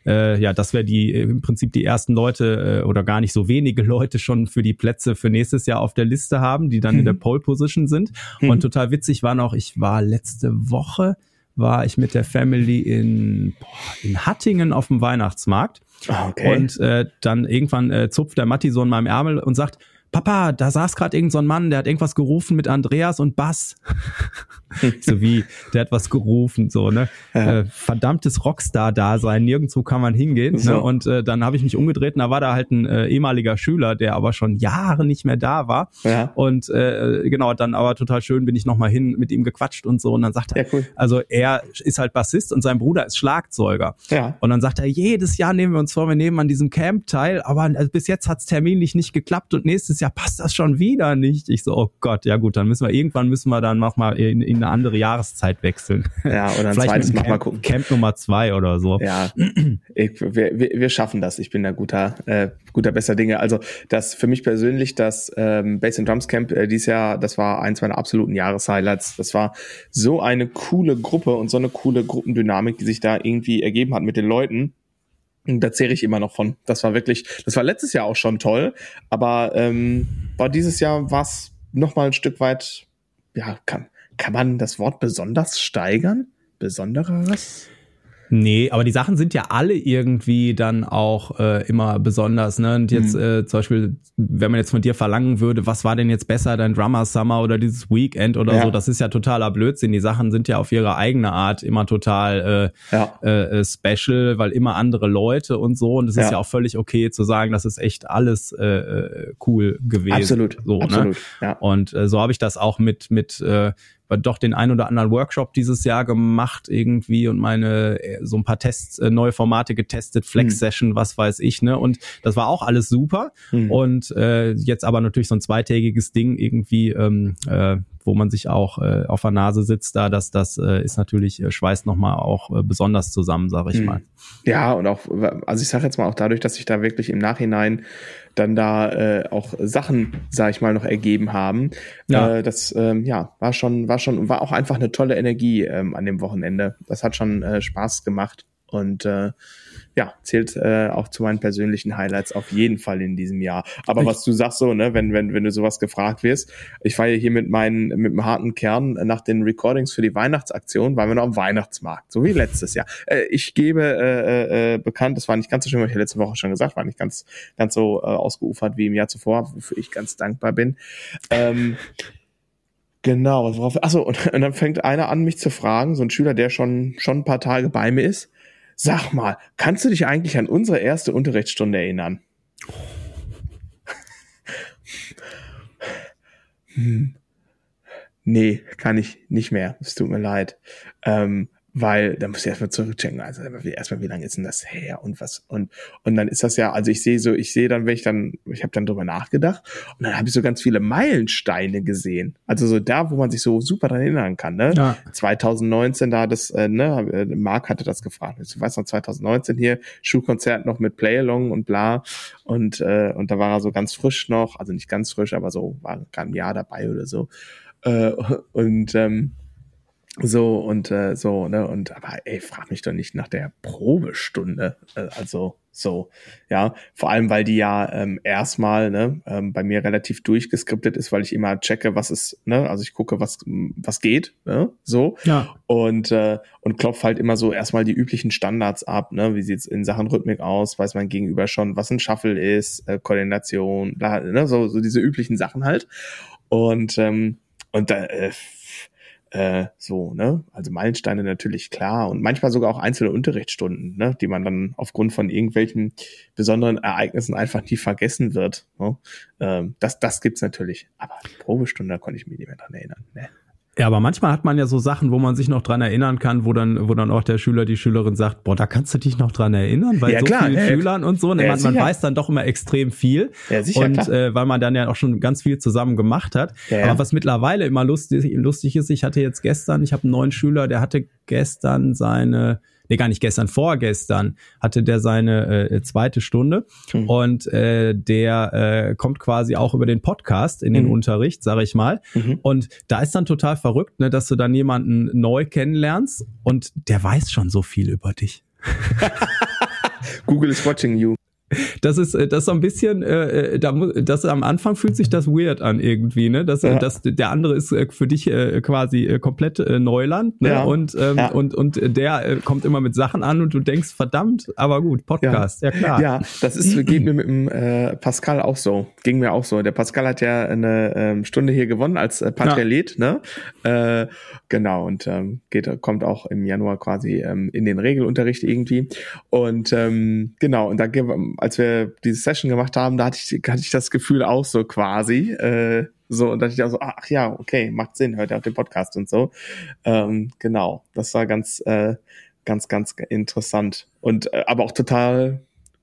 äh, ja, dass wir die äh, im Prinzip die ersten Leute äh, oder gar nicht so wenige Leute schon für die Plätze für nächstes Jahr auf der Liste haben, die dann in der Pole Position sind. Mhm. Und total witzig war noch, ich war letzte Woche war ich mit der Family in, boah, in Hattingen auf dem Weihnachtsmarkt. Ah, Okay. Und äh, dann irgendwann äh, zupft der Matti so in meinem Ärmel und sagt, Papa, da saß gerade irgend so ein Mann, der hat irgendwas gerufen mit Andreas und Bass. <laughs> so wie, der hat was gerufen, so, ne? Ja. Äh, verdammtes Rockstar-Dasein, nirgendwo kann man hingehen. So. Ne? Und äh, dann habe ich mich umgedreht und da war da halt ein äh, ehemaliger Schüler, der aber schon Jahre nicht mehr da war. ja. Und äh, genau, dann aber total schön bin ich nochmal hin, mit ihm gequatscht und so. Und dann sagt er, Ja, cool. also er ist halt Bassist und sein Bruder ist Schlagzeuger. Ja. Und dann sagt er, jedes Jahr nehmen wir uns vor, wir nehmen an diesem Camp teil, aber also bis jetzt hat's terminlich nicht geklappt und nächstes Jahr passt das schon wieder nicht. Ich so, oh Gott, ja gut, dann müssen wir irgendwann müssen wir dann noch mal in, in eine andere Jahreszeit wechseln. Ja, oder ein Vielleicht zweites mal gucken. Camp Nummer zwei oder so. Ja, ich, wir, wir, wir schaffen das. Ich bin da guter, äh, guter besser Dinge. Also das für mich persönlich, das ähm, Bass and Drums Camp äh, dieses Jahr, das war eins meiner absoluten Jahreshighlights. Das war so eine coole Gruppe und so eine coole Gruppendynamik, die sich da irgendwie ergeben hat mit den Leuten. Da zehre ich immer noch von. Das war wirklich, das war letztes Jahr auch schon toll, aber ähm, war dieses Jahr war es noch mal ein Stück weit, ja, kann, kann man das Wort besonders steigern? Besonderes? Nee, aber die Sachen sind ja alle irgendwie dann auch äh, immer besonders. Ne? Und jetzt Mhm. äh, zum Beispiel, wenn man jetzt von dir verlangen würde, was war denn jetzt besser, dein Drummer Summer oder dieses Weekend oder Ja. so, das ist ja totaler Blödsinn. Die Sachen sind ja auf ihre eigene Art immer total äh, Ja. äh, äh, special, weil immer andere Leute und so. Und es ist Ja. ja auch völlig okay zu sagen, das ist echt alles äh, äh, cool gewesen. Absolut, So, Ne? absolut. Ja. Und äh, so habe ich das auch mit mit äh, doch den ein oder anderen Workshop dieses Jahr gemacht irgendwie und meine äh, so ein paar Tests, äh, neue Formate getestet, Flex Hm. Session, was weiß ich, ne? Und das war auch alles super. Hm. Und äh, jetzt aber natürlich so ein zweitägiges Ding irgendwie, ähm, äh, wo man sich auch äh, auf der Nase sitzt, da das das äh, ist natürlich äh, schweißt noch mal auch äh, besonders zusammen, sage ich Hm. mal. Ja, und auch, also ich sage jetzt mal auch dadurch, dass sich da wirklich im Nachhinein dann da äh, auch Sachen, sag ich mal, noch ergeben haben. Ja. Äh, das ähm, ja war schon, war schon, war auch einfach eine tolle Energie ähm, an dem Wochenende. Das hat schon äh, Spaß gemacht und äh, ja, zählt äh, auch zu meinen persönlichen Highlights auf jeden Fall in diesem Jahr. Aber Ich- was du sagst so, ne, wenn, wenn, wenn du sowas gefragt wirst, ich war ja hier mit meinen, mit dem harten Kern nach den Recordings für die Weihnachtsaktion, waren wir noch am Weihnachtsmarkt, so wie letztes Jahr. Äh, ich gebe äh, äh, bekannt, das war nicht ganz so schön, was ich letzte Woche schon gesagt, war nicht ganz, ganz so äh, ausgeufert wie im Jahr zuvor, wofür ich ganz dankbar bin. Ähm, Genau, worauf, achso, und, und dann fängt einer an, mich zu fragen, so ein Schüler, der schon, schon ein paar Tage bei mir ist. Sag mal, kannst du dich eigentlich an unsere erste Unterrichtsstunde erinnern? Hm. Nee, kann ich nicht mehr. Es tut mir leid. Ähm, weil da muss ich erstmal zurückchecken, also erstmal, wie lange ist denn das her und was? Und und dann ist das ja, also ich sehe so, ich sehe dann, wenn ich dann, ich habe dann drüber nachgedacht und dann habe ich so ganz viele Meilensteine gesehen, also so da, wo man sich so super dran erinnern kann, ne? Ja. 2019 da das, äh, ne, Marc hatte das gefragt, ich weiß noch 2019 hier Schulkonzert noch mit Playalong und bla. Und äh, und da war er so ganz frisch noch, also nicht ganz frisch, aber so war gerade ein Jahr dabei oder so. Äh, und ähm, so und äh, so, ne? Und aber ey, frag mich doch nicht nach der Probestunde. Äh, also so, ja. Vor allem, weil die ja ähm, erstmal ne, ähm, bei mir relativ durchgeskriptet ist, weil ich immer checke, was ist, ne, also ich gucke, was, was geht, ne? So. Ja. Und, äh, und klopf halt immer so erstmal die üblichen Standards ab, ne? Wie sieht's in Sachen Rhythmik aus? Weiß man gegenüber schon, was ein Shuffle ist, äh, Koordination, bla, ne? So, so diese üblichen Sachen halt. Und, ähm, und da, äh, äh, so, ne? Also Meilensteine natürlich klar und manchmal sogar auch einzelne Unterrichtsstunden, ne? die man dann aufgrund von irgendwelchen besonderen Ereignissen einfach nie vergessen wird. Ne? Ähm, das, das gibt's natürlich. Aber die Probestunde, da konnte ich mich nicht mehr dran erinnern. Ne? Ja, aber manchmal hat man ja so Sachen, wo man sich noch dran erinnern kann, wo dann, wo dann auch der Schüler, die Schülerin sagt, boah, da kannst du dich noch dran erinnern, weil ja, so klar, viele ja, Schülern und so, ne, ja, man, man weiß dann doch immer extrem viel. Ja, sicher, und äh, weil man dann ja auch schon ganz viel zusammen gemacht hat. Aber was mittlerweile immer lustig, lustig ist, ich hatte jetzt gestern, ich habe einen neuen Schüler, der hatte gestern seine nee, gar nicht gestern, vorgestern hatte der seine äh, zweite Stunde mhm. und äh, der äh, kommt quasi auch über den Podcast in den mhm. Unterricht, sage ich mal. Mhm. Und da ist dann total verrückt, ne, dass du dann jemanden neu kennenlernst und der weiß schon so viel über dich. <laughs> Google is watching you das ist äh, das ist so ein bisschen äh, äh, da muss das am Anfang fühlt sich das weird an irgendwie ne dass ja. dass der andere ist äh, für dich äh, quasi äh, komplett äh, Neuland ne? Ja. und ähm, ja. und und der äh, kommt immer mit Sachen an und du denkst verdammt aber gut Podcast ja, klar ja das ist <clears throat> geht mir mit dem äh, Pascal auch so ging mir auch so der Pascal hat ja eine ähm, Stunde hier gewonnen als äh, Patrialet ne äh, genau und ähm, geht kommt auch im Januar quasi ähm, in den Regelunterricht irgendwie und ähm, genau und da als wir diese Session gemacht haben, da hatte ich, hatte ich das Gefühl auch so quasi. Äh, so, und da dachte ich auch so, ach ja, okay, macht Sinn, hört ja auch den Podcast und so. Ähm, genau, das war ganz, äh, ganz, ganz interessant. Und äh, aber auch total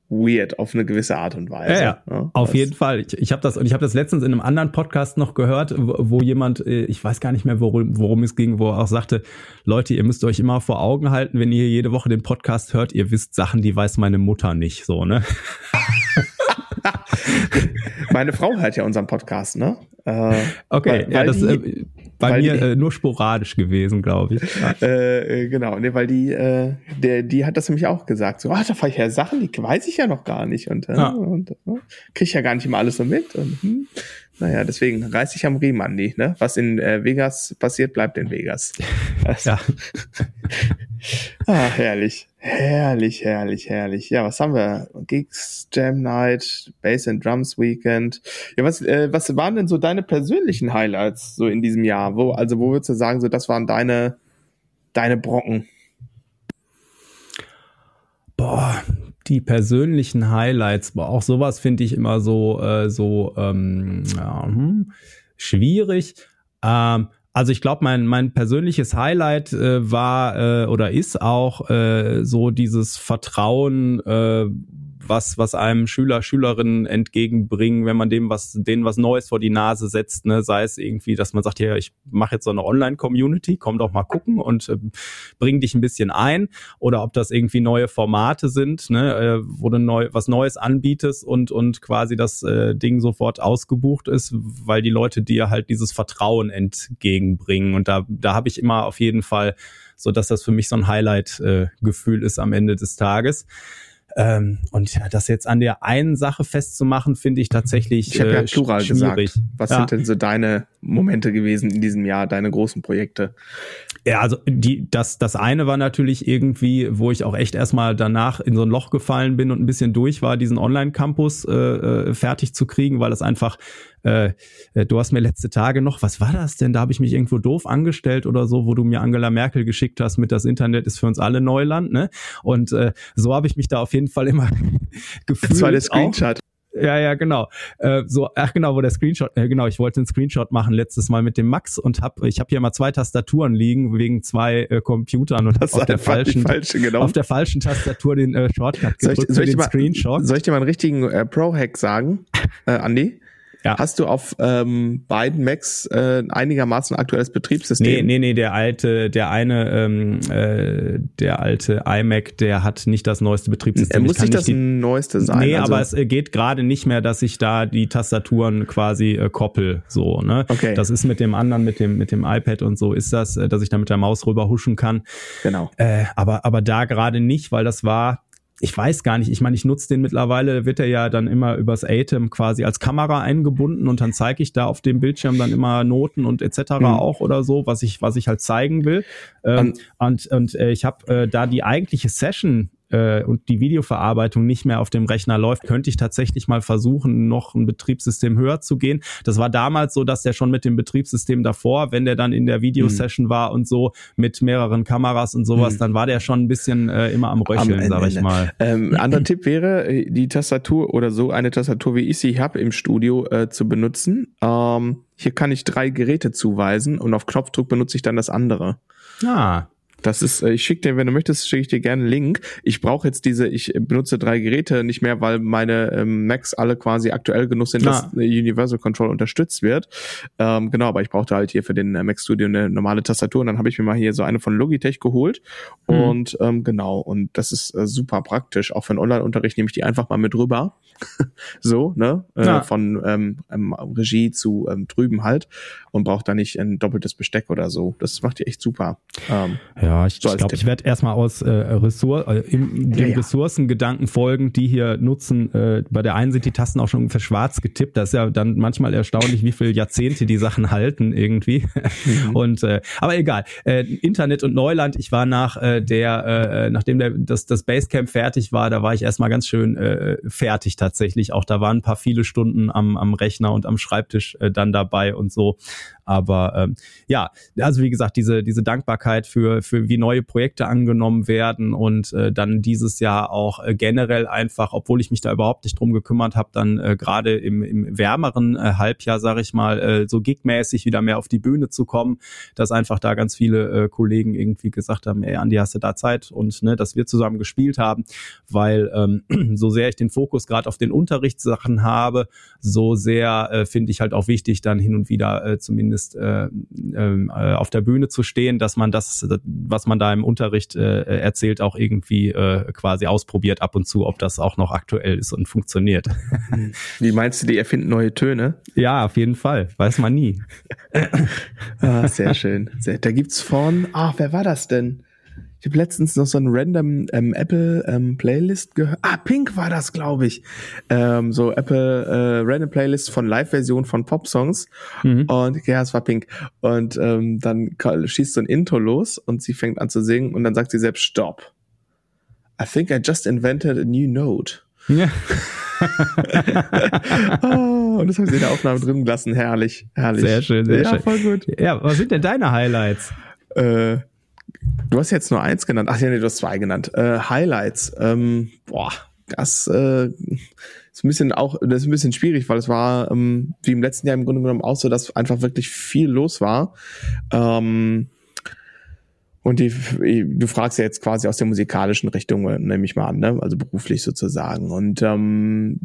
weird auf eine gewisse Art und Weise. Ja, ja. auf jeden Fall. Ich, ich habe das und ich habe das letztens in einem anderen Podcast noch gehört, wo, wo jemand, äh, ich weiß gar nicht mehr, worum, worum es ging, wo er auch sagte, Leute, ihr müsst euch immer vor Augen halten, wenn ihr jede Woche den Podcast hört, ihr wisst Sachen, die weiß meine Mutter nicht, so ne. <laughs> meine Frau hört ja unseren Podcast, ne? Äh, okay, weil, ja, das, die, äh, bei mir die, äh, nur sporadisch gewesen, glaube ich. <laughs> Äh, äh, genau, ne, weil die, äh, der, die hat das nämlich auch gesagt. So, ah, da fahre ich ja Sachen, die weiß ich ja noch gar nicht und, äh, ja. und äh, kriege ich ja gar nicht immer alles so mit. Und, hm, naja, deswegen reiß ich am Riemen, Andi. Ne? Was in äh, Vegas passiert, bleibt in Vegas. Also, <laughs> ja. <laughs> ah, herrlich. Herrlich, herrlich, herrlich. Ja, was haben wir? Gigs, Jam Night, Bass and Drums Weekend. Ja, was, äh, was waren denn so deine persönlichen Highlights so in diesem Jahr? Wo, also wo würdest du sagen, so das waren deine, deine Brocken? Boah, die persönlichen Highlights, aber auch sowas finde ich immer so, äh, so ähm, ja, hm, schwierig. Ähm, also ich glaube, mein, mein persönliches Highlight äh, war äh, oder ist auch äh, so dieses Vertrauen, äh, was, was einem Schüler, Schülerinnen entgegenbringen, wenn man dem was, denen was Neues vor die Nase setzt, ne? sei es irgendwie, dass man sagt, ja, ich mache jetzt so eine Online-Community, komm doch mal gucken und äh, bring dich ein bisschen ein, oder ob das irgendwie neue Formate sind, ne? äh, wo du neu, was Neues anbietest und, und quasi das äh, Ding sofort ausgebucht ist, weil die Leute dir halt dieses Vertrauen entgegenbringen. Und da, da habe ich immer auf jeden Fall so dass das für mich so ein Highlight-Gefühl äh, ist am Ende des Tages. Ähm, und ja, das jetzt an der einen Sache festzumachen, finde ich tatsächlich ich hab ja äh, Plural schwierig. Gesagt. Was ja. sind denn so deine Momente gewesen in diesem Jahr, deine großen Projekte? Ja, also die, das, das eine war natürlich irgendwie, wo ich auch echt erstmal danach in so ein Loch gefallen bin und ein bisschen durch war, diesen Online-Campus äh, äh fertig zu kriegen, weil das einfach äh, äh, du hast mir letzte Tage noch, was war das denn? Da habe ich mich irgendwo doof angestellt oder so, wo du mir Angela Merkel geschickt hast mit das Internet ist für uns alle Neuland, ne? Und äh, so habe ich mich da auf jeden Fall immer gefühlt. <laughs> Das war der Screenshot. Ja, ja, genau. Äh, so, ach genau, wo der Screenshot, äh, genau, ich wollte einen Screenshot machen letztes Mal mit dem Max und hab, ich habe hier mal zwei Tastaturen liegen wegen zwei äh, Computern und Das auf der falschen, falsche genommen. auf der falschen Tastatur den äh, Shortcut Soll ich, gedrückt soll, ich dir den mal, Screenshot. soll ich dir mal einen richtigen äh, Pro-Hack sagen, äh, Andi? Ja. Hast du auf ähm, beiden Macs äh, einigermaßen aktuelles Betriebssystem? Nee, nee, nee, der alte, der eine, ähm, äh, der alte iMac, der hat nicht das neueste Er Betriebssystem. Ich muss nicht das die- neueste sein. Nee, also, aber es geht gerade nicht mehr, dass ich da die Tastaturen quasi äh, koppel, so, ne? Okay. Das ist mit dem anderen, mit dem, mit dem iPad und so ist das, äh, dass ich da mit der Maus rüber huschen kann. genau. Äh, aber, aber da gerade nicht, weil das war, ich weiß gar nicht, ich meine, ich nutze den mittlerweile, wird er ja dann immer übers ATEM quasi als Kamera eingebunden und dann zeige ich da auf dem Bildschirm dann immer Noten und etc. auch oder so, was ich, was ich halt zeigen will. Ähm, und und äh, ich habe äh, da die eigentliche Session äh, und die Videoverarbeitung nicht mehr auf dem Rechner läuft, könnte ich tatsächlich mal versuchen, noch ein Betriebssystem höher zu gehen. Das war damals so, dass der schon mit dem Betriebssystem davor, wenn der dann in der Videosession war und so mit mehreren Kameras und sowas, Hm. dann war der schon ein bisschen äh, immer am Röcheln, Am sag ich mal. Ähm, ein <clears throat> anderer Tipp wäre, äh, die Tastatur oder so eine Tastatur, wie ich sie habe im Studio, äh, zu benutzen. Ähm, hier kann ich drei Geräte zuweisen und auf Knopfdruck benutze ich dann das andere. Ah, Das ist, äh, ich schicke dir, wenn du möchtest, schicke ich dir gerne einen Link. Ich brauche jetzt diese, ich benutze drei Geräte nicht mehr, weil meine ähm, Macs alle quasi aktuell genug sind, dass Ah. Universal Control unterstützt wird. Ähm, genau, aber ich brauchte halt hier für den äh, Mac Studio eine normale Tastatur und dann habe ich mir mal hier so eine von Logitech geholt. Mhm. Und ähm, genau, und das ist äh, super praktisch. Auch für den Online-Unterricht nehme ich die einfach mal mit rüber. <laughs> so, ne? Äh, Ja. Von ähm, ähm, Regie zu ähm, drüben halt und braucht da nicht ein doppeltes Besteck oder so. Das macht die echt super. Ähm, Ja, ich, So ich als glaube, ich werde erstmal aus äh, Ressort, äh, im, dem Ja, ja. Ressourcengedanken folgen, die hier nutzen. Äh, bei der einen sind die Tasten auch schon ungefähr schwarz getippt. Das ist ja dann manchmal erstaunlich, wie viele Jahrzehnte die Sachen halten irgendwie. Mhm. <laughs> Und äh, aber egal. Äh, Internet und Neuland. Ich war nach äh, der, äh, nachdem der das das Basecamp fertig war, da war ich erstmal ganz schön äh, fertig tatsächlich. Auch da waren ein paar viele Stunden am am Rechner und am Schreibtisch äh, dann dabei und so. Aber ähm, ja, also wie gesagt, diese, diese Dankbarkeit für, für wie neue Projekte angenommen werden und äh, dann dieses Jahr auch äh, generell einfach, obwohl ich mich da überhaupt nicht drum gekümmert habe, dann äh, gerade im, im wärmeren äh, Halbjahr, sage ich mal, äh, so gigmäßig wieder mehr auf die Bühne zu kommen, dass einfach da ganz viele äh, Kollegen irgendwie gesagt haben, ey Andi, hast du da Zeit? Und ne, dass wir zusammen gespielt haben, weil ähm, <clears throat> so sehr ich den Fokus gerade auf den Unterrichtssachen habe, so sehr äh, finde ich halt auch wichtig, dann hin und wieder äh, zumindest äh, ähm, äh, auf der Bühne zu stehen, dass man das, was man da im Unterricht äh, erzählt, auch irgendwie äh, quasi ausprobiert ab und zu, ob das auch noch aktuell ist und funktioniert. <laughs> Wie meinst du, die erfinden neue Töne? ja, auf jeden Fall. Weiß man nie. <laughs> Ah, sehr schön. Sehr, da gibt's von, ah, wer war das denn? Ich habe letztens noch so ein random ähm, Apple ähm, Playlist gehört. Ah, Pink war das, glaube ich. Ähm, so Apple äh, Random Playlist von Live-Version von Pop-Songs. Mhm. Und ja, es war Pink. Und ähm, dann schießt so ein Intro los und sie fängt an zu singen und dann sagt sie selbst Stop. I think I just invented a new note. Ja. <laughs> Oh, und das haben sie in der Aufnahme drin gelassen. Herrlich, herrlich. Sehr schön, sehr ja, schön. voll gut. ja, was sind denn deine Highlights? Äh, du hast jetzt nur eins genannt. Ach ja, nee, du hast zwei genannt. Äh, Highlights. Ähm, boah, das äh, ist ein bisschen auch, das ist ein bisschen schwierig, weil es war ähm, wie im letzten Jahr im Grunde genommen auch so, dass einfach wirklich viel los war. Ähm, und die, du fragst ja jetzt quasi aus der musikalischen Richtung, äh, nehme ich mal an, ne? also beruflich sozusagen. Und ähm,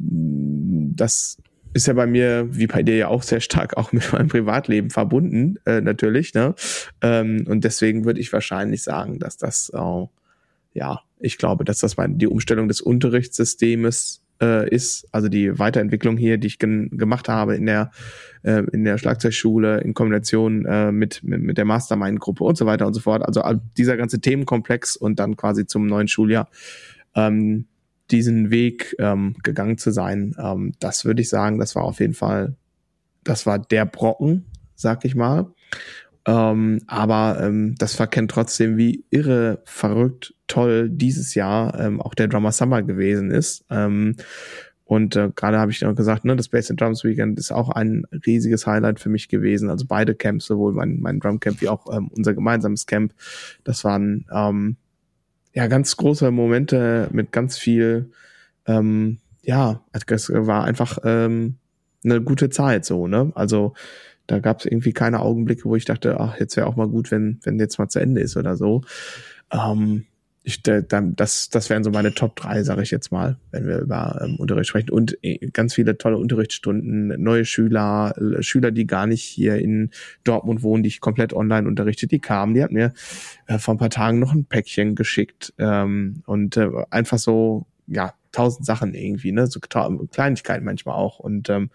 das ist ja bei mir, wie bei dir ja auch sehr stark auch mit meinem Privatleben verbunden, äh, natürlich. Ne? Ähm, und deswegen würde ich wahrscheinlich sagen, dass das, äh, ja, ich glaube, dass das meine, die Umstellung des Unterrichtssystems äh, ist, also die Weiterentwicklung hier, die ich gemacht habe in der äh, in der Schlagzeugschule in Kombination äh, mit, mit mit der Mastermind-Gruppe und so weiter und so fort. Also dieser ganze Themenkomplex und dann quasi zum neuen Schuljahr ähm, diesen Weg ähm, gegangen zu sein, ähm, das würde ich sagen, das war auf jeden Fall, das war der Brocken, sag ich mal. Ähm, aber ähm, das verkennt trotzdem, wie irre, verrückt, toll dieses Jahr ähm, auch der Drummer Summer gewesen ist. Ähm, und äh, gerade habe ich noch gesagt, ne, das Bass and Drums Weekend ist auch ein riesiges Highlight für mich gewesen. Also beide Camps, sowohl mein, mein Drumcamp wie auch ähm, unser gemeinsames Camp, das waren ähm, ja ganz große Momente mit ganz viel ähm, ja, es war einfach ähm, eine gute Zeit so, ne? Also da gab es irgendwie keine Augenblicke, wo ich dachte, ach, jetzt wäre auch mal gut, wenn, wenn jetzt mal zu Ende ist oder so. Ähm, ich, da, das, das wären so meine Top drei, sage ich jetzt mal, wenn wir über ähm, Unterricht sprechen. Und äh, ganz viele tolle Unterrichtsstunden, neue Schüler, äh, Schüler, die gar nicht hier in Dortmund wohnen, die ich komplett online unterrichte, die kamen, die hat mir äh, vor ein paar Tagen noch ein Päckchen geschickt ähm, und äh, einfach so, ja, tausend Sachen irgendwie, ne, so Kleinigkeiten manchmal auch und ähm,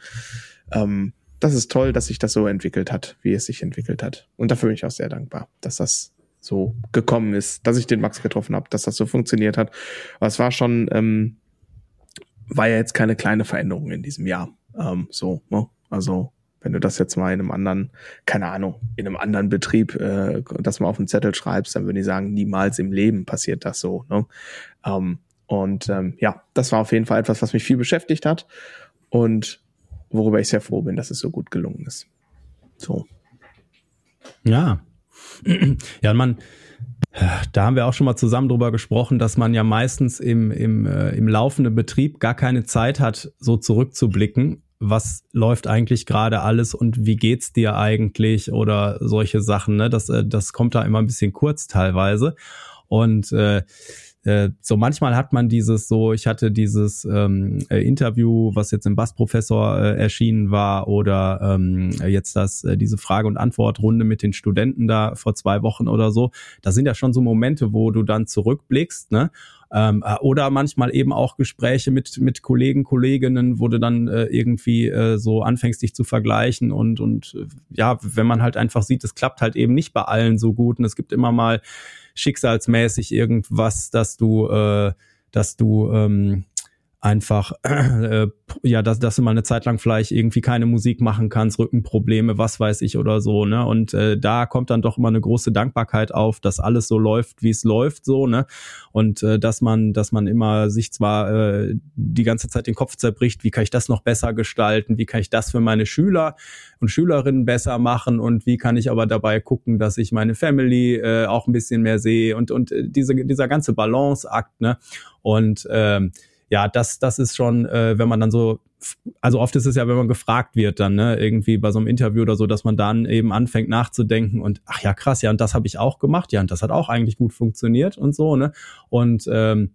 ähm, das ist toll, dass sich das so entwickelt hat, wie es sich entwickelt hat. Und dafür bin ich auch sehr dankbar, dass das so gekommen ist, dass ich den Max getroffen habe, dass das so funktioniert hat. Aber es war schon, ähm, war ja jetzt keine kleine Veränderung in diesem Jahr. Ähm, so, ne? Also wenn du das jetzt mal in einem anderen, keine Ahnung, in einem anderen Betrieb, äh, das mal auf den Zettel schreibst, dann würde ich sagen, niemals im Leben passiert das so. Ne? Ähm, und ähm, ja, das war auf jeden Fall etwas, was mich viel beschäftigt hat und worüber ich sehr froh bin, dass es so gut gelungen ist. So. Ja, <clears throat> Ja, man, da haben wir auch schon mal zusammen drüber gesprochen, dass man ja meistens im, im, äh, im laufenden Betrieb gar keine Zeit hat, so zurückzublicken. Was läuft eigentlich gerade alles und wie geht's dir eigentlich oder solche Sachen, ne? Das, äh, das kommt da immer ein bisschen kurz teilweise. Und äh, äh, so manchmal hat man dieses so, ich hatte dieses ähm, äh, Interview, was jetzt im Bassprofessor äh, erschienen war, oder ähm, jetzt das, äh, diese Frage- und Antwortrunde mit den Studenten da vor zwei Wochen oder so. Das sind ja schon so Momente, wo du dann zurückblickst, ne? Ähm, äh, oder manchmal eben auch Gespräche mit mit Kollegen, Kolleginnen, wo du dann äh, irgendwie äh, so anfängst, dich zu vergleichen und und ja, wenn man halt einfach sieht, es klappt halt eben nicht bei allen so gut und es gibt immer mal schicksalsmäßig irgendwas, dass du, äh, dass du ähm, einfach, <clears throat> äh, ja, dass, dass du mal eine Zeit lang vielleicht irgendwie keine Musik machen kannst, Rückenprobleme, was weiß ich oder so, ne? Und äh, da kommt dann doch immer eine große Dankbarkeit auf, dass alles so läuft, wie es läuft, so, ne? Und äh, dass man, dass man immer sich zwar äh, die ganze Zeit den Kopf zerbricht, wie kann ich das noch besser gestalten, wie kann ich das für meine Schüler und Schülerinnen besser machen und wie kann ich aber dabei gucken, dass ich meine Family äh, auch ein bisschen mehr sehe und, und äh, diese, dieser ganze Balanceakt, ne? Und ähm, ja, das, das ist schon, äh, wenn man dann so, also oft ist es ja, wenn man gefragt wird, dann, ne, irgendwie bei so einem Interview oder so, dass man dann eben anfängt nachzudenken und ach ja, krass, ja, und das habe ich auch gemacht, ja, und das hat auch eigentlich gut funktioniert und so, ne? Und ähm,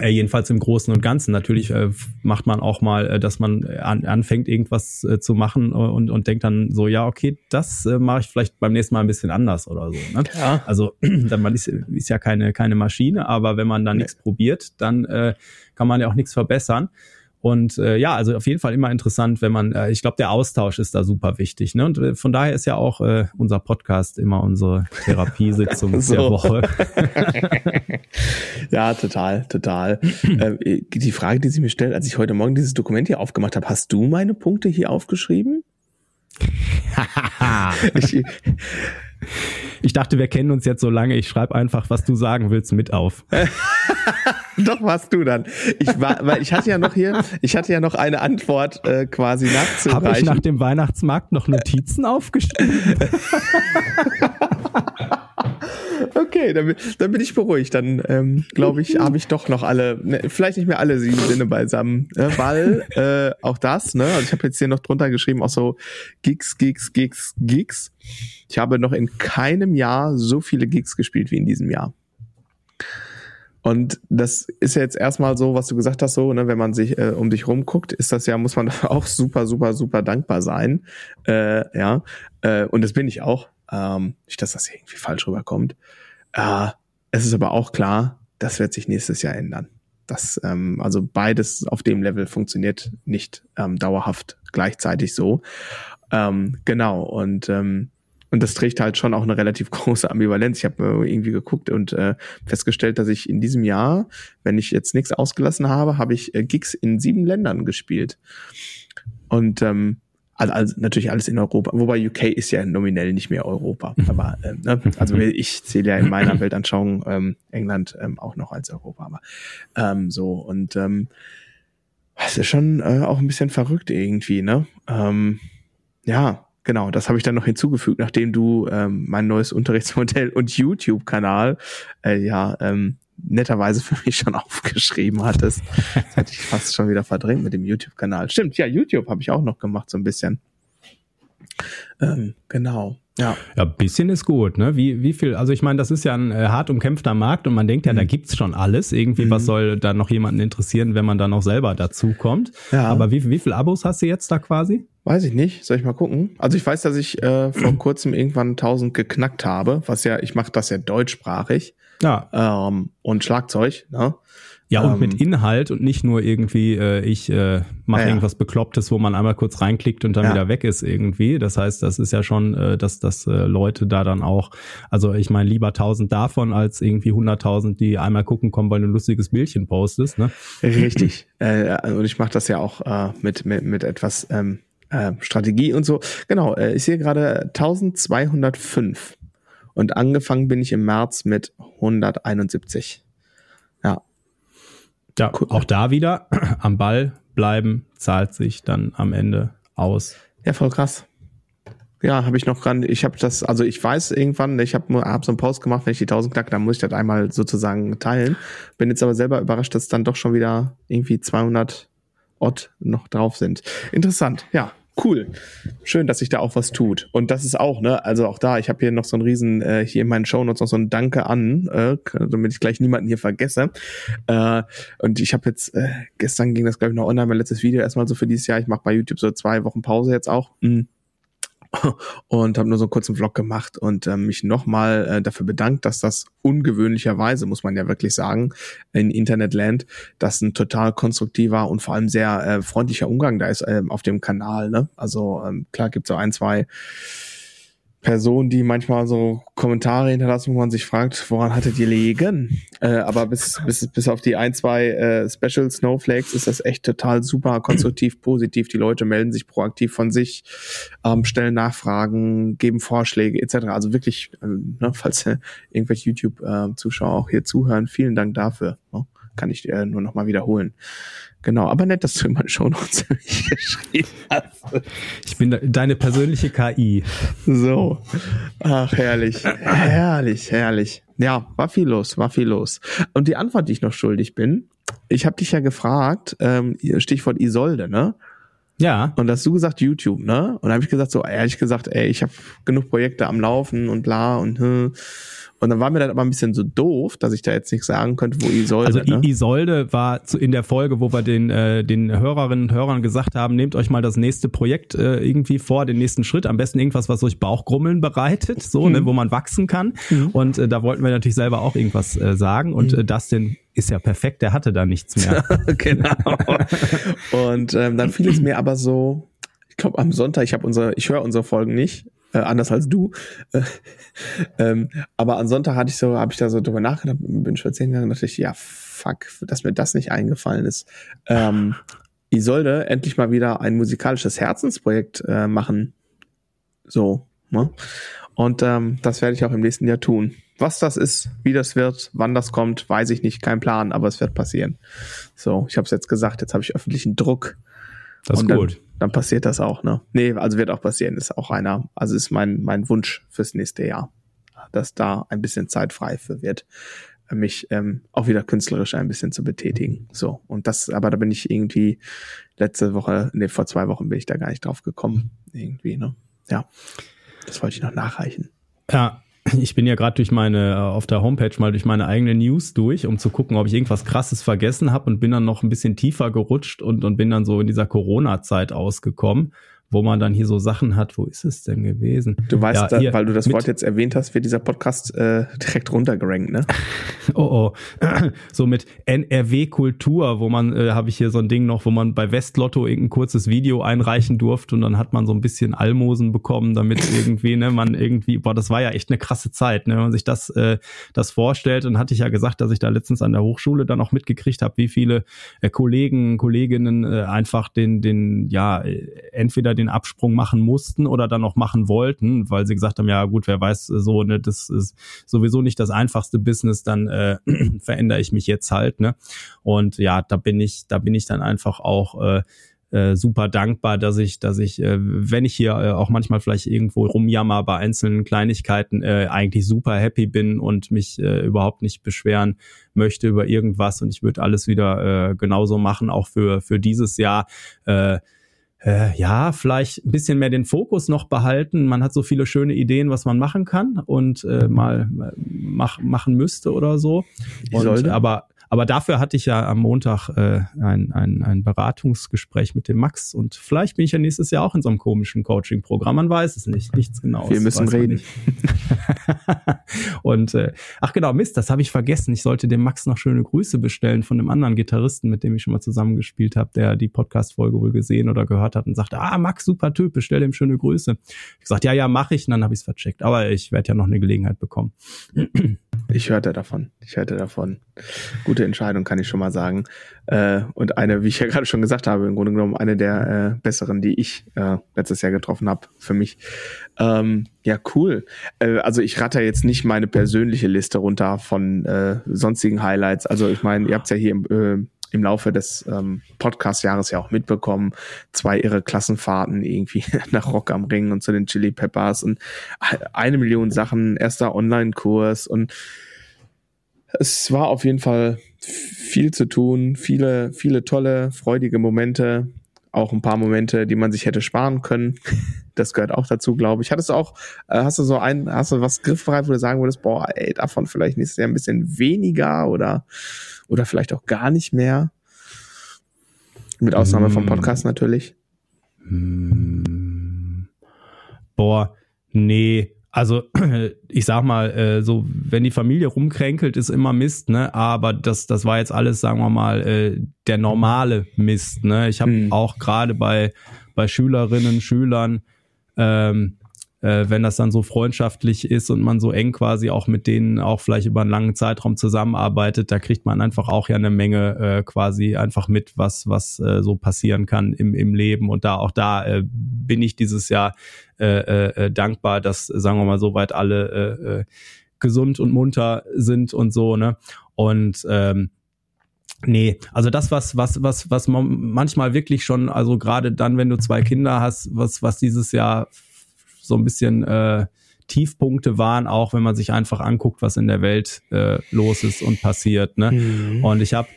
äh, jedenfalls im Großen und Ganzen. Natürlich äh, macht man auch mal, äh, dass man an, anfängt, irgendwas äh, zu machen und, und denkt dann so, ja, okay, das äh, mache ich vielleicht beim nächsten Mal ein bisschen anders oder so. Ne? Ja. Also <clears throat> man ist, ist ja keine, keine Maschine, aber wenn man dann nee. nichts probiert, dann äh, kann man ja auch nichts verbessern. Und äh, ja, also auf jeden Fall immer interessant, wenn man, äh, ich glaube, der Austausch ist da super wichtig. Ne? Und äh, von daher ist ja auch äh, unser Podcast immer unsere Therapiesitzung <laughs> so. der Woche. <laughs> ja, total, total. äh, die Frage, die sie mir stellt, als ich heute Morgen dieses Dokument hier aufgemacht habe, hast du meine Punkte hier aufgeschrieben? <laughs> ich, ich dachte, wir kennen uns jetzt so lange. Ich schreibe einfach, was du sagen willst, mit auf. <laughs> Doch warst du dann. Ich war, weil ich hatte ja noch hier, ich hatte ja noch eine Antwort äh, quasi nachzureichen. Habe ich nach dem Weihnachtsmarkt noch Notizen aufgeschrieben? <laughs> okay, dann, dann bin ich beruhigt. Dann ähm, glaube ich, habe ich doch noch alle, ne, vielleicht nicht mehr alle sieben Sinne beisammen, äh, weil äh, auch das, ne, also ich habe jetzt hier noch drunter geschrieben, auch so Gigs, Gigs, Gigs, Gigs. Ich habe noch in keinem Jahr so viele Gigs gespielt wie in diesem Jahr. Und das ist ja jetzt erstmal so, was du gesagt hast, so, ne, wenn man sich äh, um dich rumguckt, ist das ja, muss man <laughs> auch super, super, super dankbar sein. Äh, ja. Äh, und das bin ich auch. Ähm, nicht, dass das irgendwie falsch rüberkommt. Äh, es ist aber auch klar, das wird sich nächstes Jahr ändern. Das, ähm, also beides auf dem Level funktioniert nicht ähm, dauerhaft gleichzeitig so. Ähm, genau. Und ähm, und das trägt halt schon auch eine relativ <laughs> große Ambivalenz. Ich habe irgendwie geguckt und äh, festgestellt, dass ich in diesem Jahr, wenn ich jetzt nichts ausgelassen habe, habe ich äh, Gigs in sieben Ländern gespielt. Und ähm, also, also natürlich alles in Europa, wobei UK ist ja nominell nicht mehr Europa. Mhm. Aber äh, ne? also ich zähle ja in meiner Weltanschauung ähm, England ähm, auch noch als Europa. Aber ähm, so und ähm, es ist schon äh, auch ein bisschen verrückt irgendwie, ne? Ähm, ja, genau, das habe ich dann noch hinzugefügt, nachdem du ähm, mein neues Unterrichtsmodell und YouTube-Kanal äh, ja ähm, netterweise für mich schon <laughs> aufgeschrieben hattest. Das hätte ich fast schon wieder verdrängt mit dem YouTube-Kanal. Stimmt, ja, YouTube habe ich auch noch gemacht, so ein bisschen. Ähm, genau. Ja. Ja, bisschen ist gut, ne? Wie, wie viel, also ich meine, das ist ja ein äh, hart umkämpfter Markt und man denkt ja, mhm. da gibt's schon alles. Irgendwie, mhm. was soll da noch jemanden interessieren, wenn man da noch selber dazu kommt? Ja. Aber wie, wie viel Abos hast du jetzt da quasi? Weiß ich nicht. Soll ich mal gucken? Also ich weiß, dass ich äh, vor kurzem irgendwann 1000 geknackt habe, was ja, ich mache das ja deutschsprachig. Ja. Ähm, und Schlagzeug, ne? Ja, und ähm, mit Inhalt und nicht nur irgendwie, äh, ich äh, mache ja, irgendwas Beklopptes, wo man einmal kurz reinklickt und dann ja. wieder weg ist irgendwie. Das heißt, das ist ja schon, äh, dass, dass äh, Leute da dann auch, also ich meine, lieber tausend davon als irgendwie hunderttausend, die einmal gucken kommen, weil du ein lustiges Bildchen postest. Ne? Richtig. äh, und ich mache das ja auch äh, mit, mit, mit etwas ähm, äh, Strategie und so. Genau, äh, ich sehe gerade 1205. Und angefangen bin ich im März mit 171. Ja, cool. auch da wieder <clears throat> am Ball bleiben zahlt sich dann am Ende aus. Ja, voll krass. Ja, habe ich noch gerade, ich habe das, also ich weiß irgendwann, ich habe hab so einen Post gemacht, wenn ich die 1000 knacke, dann muss ich das einmal sozusagen teilen. Bin jetzt aber selber überrascht, dass dann doch schon wieder irgendwie 200 Odd noch drauf sind. Interessant, ja cool. Schön, dass sich da auch was tut. Und das ist auch, ne, also auch da, ich habe hier noch so einen riesen, äh, hier in meinen Shownotes noch so ein Danke an, äh, damit ich gleich niemanden hier vergesse. Äh, und ich habe jetzt, äh, gestern ging das, glaube ich, noch online, mein letztes Video erstmal so für dieses Jahr. Ich mache bei YouTube so zwei Wochen Pause jetzt auch. Mhm und habe nur so einen kurzen Vlog gemacht und äh, mich nochmal äh, dafür bedankt, dass das ungewöhnlicherweise, muss man ja wirklich sagen, in Internetland, das ein total konstruktiver und vor allem sehr äh, freundlicher Umgang da ist äh, auf dem Kanal. Ne? Also ähm, klar gibt so ein, zwei Person, die manchmal so Kommentare hinterlassen, wo man sich fragt, woran hattet ihr liegen? Äh, aber bis, bis, bis auf die ein, zwei äh, Special Snowflakes ist das echt total super konstruktiv, <clears throat> positiv. Die Leute melden sich proaktiv von sich, ähm, stellen Nachfragen, geben Vorschläge etc. Also wirklich, ähm, ne, falls äh, irgendwelche YouTube-Zuschauer auch hier zuhören, vielen Dank dafür. Ne? Kann ich äh, nur noch mal wiederholen. Genau, aber nett, dass du in meine Shownotes <laughs> geschrieben hast. Ich bin deine persönliche KI. So. Ach, herrlich. herrlich, herrlich. Ja, war viel los, war viel los. Und die Antwort, die ich noch schuldig bin, ich habe dich ja gefragt, ähm, Stichwort Isolde, ne? Ja. Und hast du gesagt YouTube, ne? Und da habe ich gesagt, so ehrlich gesagt, ey, ich habe genug Projekte am Laufen und bla und hm. Und dann war mir das aber ein bisschen so doof, dass ich da jetzt nicht sagen könnte, wo Isolde. Also ne? Isolde war zu, in der Folge, wo wir den, äh, den Hörerinnen und Hörern gesagt haben, nehmt euch mal das nächste Projekt äh, irgendwie vor, den nächsten Schritt. Am besten irgendwas, was euch Bauchgrummeln bereitet, so, ne, mhm. ne, wo man wachsen kann. Mhm. Und äh, da wollten wir natürlich selber auch irgendwas äh, sagen. Und mhm. äh, Dustin ist ja perfekt, der hatte da nichts mehr. <laughs> genau. Und ähm, dann fiel es mir aber so, ich glaube am Sonntag, ich habe unsere, ich höre unsere Folgen nicht, äh, anders als du. Äh, <laughs> ähm, aber am Sonntag hatte ich so, habe ich da so drüber nachgedacht, bin spazieren gegangen, dachte ich, ja, fuck, dass mir das nicht eingefallen ist. Ähm, Isolde endlich mal wieder ein musikalisches Herzensprojekt äh, machen. So, ne? Und ähm, das werde ich auch im nächsten Jahr tun. Was das ist, wie das wird, wann das kommt, weiß ich nicht, kein Plan, aber es wird passieren. So, ich habe es jetzt gesagt, jetzt habe ich öffentlichen Druck. Das ist gut. Dann, passiert das auch, ne? Nee, also wird auch passieren, ist auch einer, also ist mein, mein Wunsch fürs nächste Jahr, dass da ein bisschen Zeit frei für wird, mich ähm, auch wieder künstlerisch ein bisschen zu betätigen. So, und das, aber da bin ich irgendwie letzte Woche, nee, vor zwei Wochen bin ich da gar nicht drauf gekommen, irgendwie, ne? Ja, das wollte ich noch nachreichen. Ja, ich bin ja gerade durch meine, äh, auf der Homepage mal durch meine eigene News durch, um zu gucken, ob ich irgendwas krasses vergessen habe und bin dann noch ein bisschen tiefer gerutscht und, und bin dann so in dieser Corona-Zeit ausgekommen wo man dann hier so Sachen hat, wo ist es denn gewesen? Du weißt, ja, da, hier, weil du das Wort jetzt erwähnt hast, wird dieser Podcast äh, direkt runtergerankt, ne? <laughs> oh oh. <clears throat> so mit NRW Kultur, wo man, äh, habe ich hier so ein Ding noch, wo man bei Westlotto irgendein kurzes Video einreichen durfte und dann hat man so ein bisschen Almosen bekommen, damit <laughs> irgendwie, ne, man irgendwie, boah, das war ja echt eine krasse Zeit, ne, wenn man sich das, äh, das vorstellt. Und hatte ich ja gesagt, dass ich da letztens an der Hochschule dann auch mitgekriegt habe, wie viele äh, Kollegen, Kolleginnen äh, einfach den, den, ja, äh, entweder den Absprung machen mussten oder dann noch machen wollten, weil sie gesagt haben, ja gut, wer weiß so, ne, das ist sowieso nicht das einfachste Business, dann äh, <clears throat> verändere ich mich jetzt halt, ne? Und ja, da bin ich, da bin ich dann einfach auch äh, äh, super dankbar, dass ich, dass ich, äh, wenn ich hier äh, auch manchmal vielleicht irgendwo rumjammer bei einzelnen Kleinigkeiten, äh, eigentlich super happy bin und mich äh, überhaupt nicht beschweren möchte über irgendwas und ich würde alles wieder äh, genauso machen, auch für, für dieses Jahr. Äh, äh, ja, vielleicht ein bisschen mehr den Fokus noch behalten. Man hat so viele schöne Ideen, was man machen kann und äh, mal äh, mach, machen müsste oder so. Und, aber aber dafür hatte ich ja am Montag äh, ein, ein, ein Beratungsgespräch mit dem Max und vielleicht bin ich ja nächstes Jahr auch in so einem komischen Coaching-Programm. Man weiß es nicht, nichts genau. Wir müssen reden. <laughs> und äh, ach genau, Mist, das habe ich vergessen. Ich sollte dem Max noch schöne Grüße bestellen von einem anderen Gitarristen, mit dem ich schon mal zusammengespielt habe, der die Podcast-Folge wohl gesehen oder gehört hat und sagte, ah, Max, super Typ, bestell dem schöne Grüße. Ich gesagt, ja, ja, mache ich, und dann habe ich es vercheckt. Aber ich werde ja noch eine Gelegenheit bekommen. Ich hörte davon. Ich hörte davon. Gute Entscheidung, kann ich schon mal sagen. Äh, und eine, wie ich ja gerade schon gesagt habe, im Grunde genommen eine der äh, besseren, die ich äh, letztes Jahr getroffen habe für mich. Ähm, ja, cool. Äh, also ich ratter jetzt nicht meine persönliche Liste runter von äh, sonstigen Highlights. Also ich meine, ihr habt ja hier im äh, im Laufe des ähm, Podcast-Jahres ja auch mitbekommen. Zwei irre Klassenfahrten irgendwie <laughs> nach Rock am Ring und zu den Chili Peppers und eine Million Sachen, erster Online-Kurs und es war auf jeden Fall viel zu tun, viele, viele tolle, freudige Momente, auch ein paar Momente, die man sich hätte sparen können. <laughs> Das gehört auch dazu, glaube ich. Hattest du auch, äh, hast du so ein, hast du was griffbereit, wo du sagen würdest, boah, ey, davon vielleicht nächstes Jahr ein bisschen weniger oder, oder vielleicht auch gar nicht mehr? Mit Ausnahme hm. vom Podcast natürlich. Hm. Boah, nee, also <clears throat> ich sag mal, äh, so wenn die Familie rumkränkelt, ist immer Mist, ne? Aber das, das war jetzt alles, sagen wir mal, äh, der normale Mist, ne? Ich habe hm. auch gerade bei bei Schülerinnen, Schülern ähm, äh, wenn das dann so freundschaftlich ist und man so eng quasi auch mit denen auch vielleicht über einen langen Zeitraum zusammenarbeitet, da kriegt man einfach auch ja eine Menge äh, quasi einfach mit, was was äh, so passieren kann im im Leben. Und da auch da äh, bin ich dieses Jahr äh, äh, dankbar, dass sagen wir mal soweit alle äh, äh, gesund und munter sind und so ne? Und ähm, Nee, also das, was, was, was, was manchmal wirklich schon, also gerade dann, wenn du zwei Kinder hast, was, was dieses Jahr so ein bisschen äh, Tiefpunkte waren, auch wenn man sich einfach anguckt, was in der Welt äh, los ist und passiert. Ne? Mhm. Und ich habe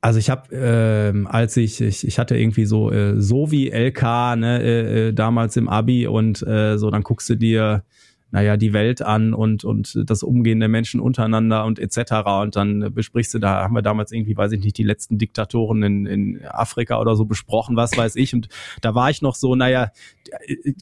also ich habe, äh, als ich, ich, ich hatte irgendwie so äh, so wie LK ne, äh, äh, damals im Abi und äh, so, dann guckst du dir naja, die Welt an und, und das Umgehen der Menschen untereinander und etc. Und dann besprichst du, da haben wir damals irgendwie, weiß ich nicht, die letzten Diktatoren in, in Afrika oder so besprochen, was weiß ich. Und da war ich noch so, naja,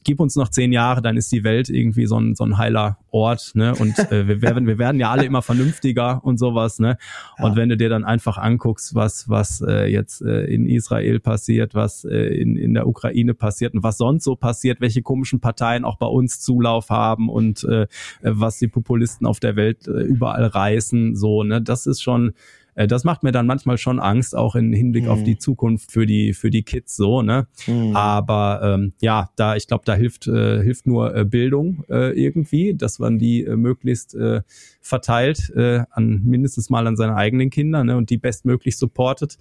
gib uns noch zehn Jahre, dann ist die Welt irgendwie so ein, so ein heiler Ort, ne? Und äh, wir <laughs> werden, wir werden ja alle immer vernünftiger und sowas, ne? Und ja. wenn du dir dann einfach anguckst, was, was äh, jetzt äh, in Israel passiert, was äh, in, in der Ukraine passiert und was sonst so passiert, welche komischen Parteien auch bei uns Zulauf haben und äh, was die Populisten auf der Welt äh, überall reißen, so, ne? Das ist schon äh, das macht mir dann manchmal schon Angst, auch im Hinblick mhm. auf die Zukunft für die für die Kids so. Ne? Mhm. Aber ähm, ja, da ich glaube, da hilft äh, hilft nur äh, Bildung äh, irgendwie, dass man die äh, möglichst äh, verteilt äh, an mindestens mal an seine eigenen Kinder ne? und die bestmöglich supportet.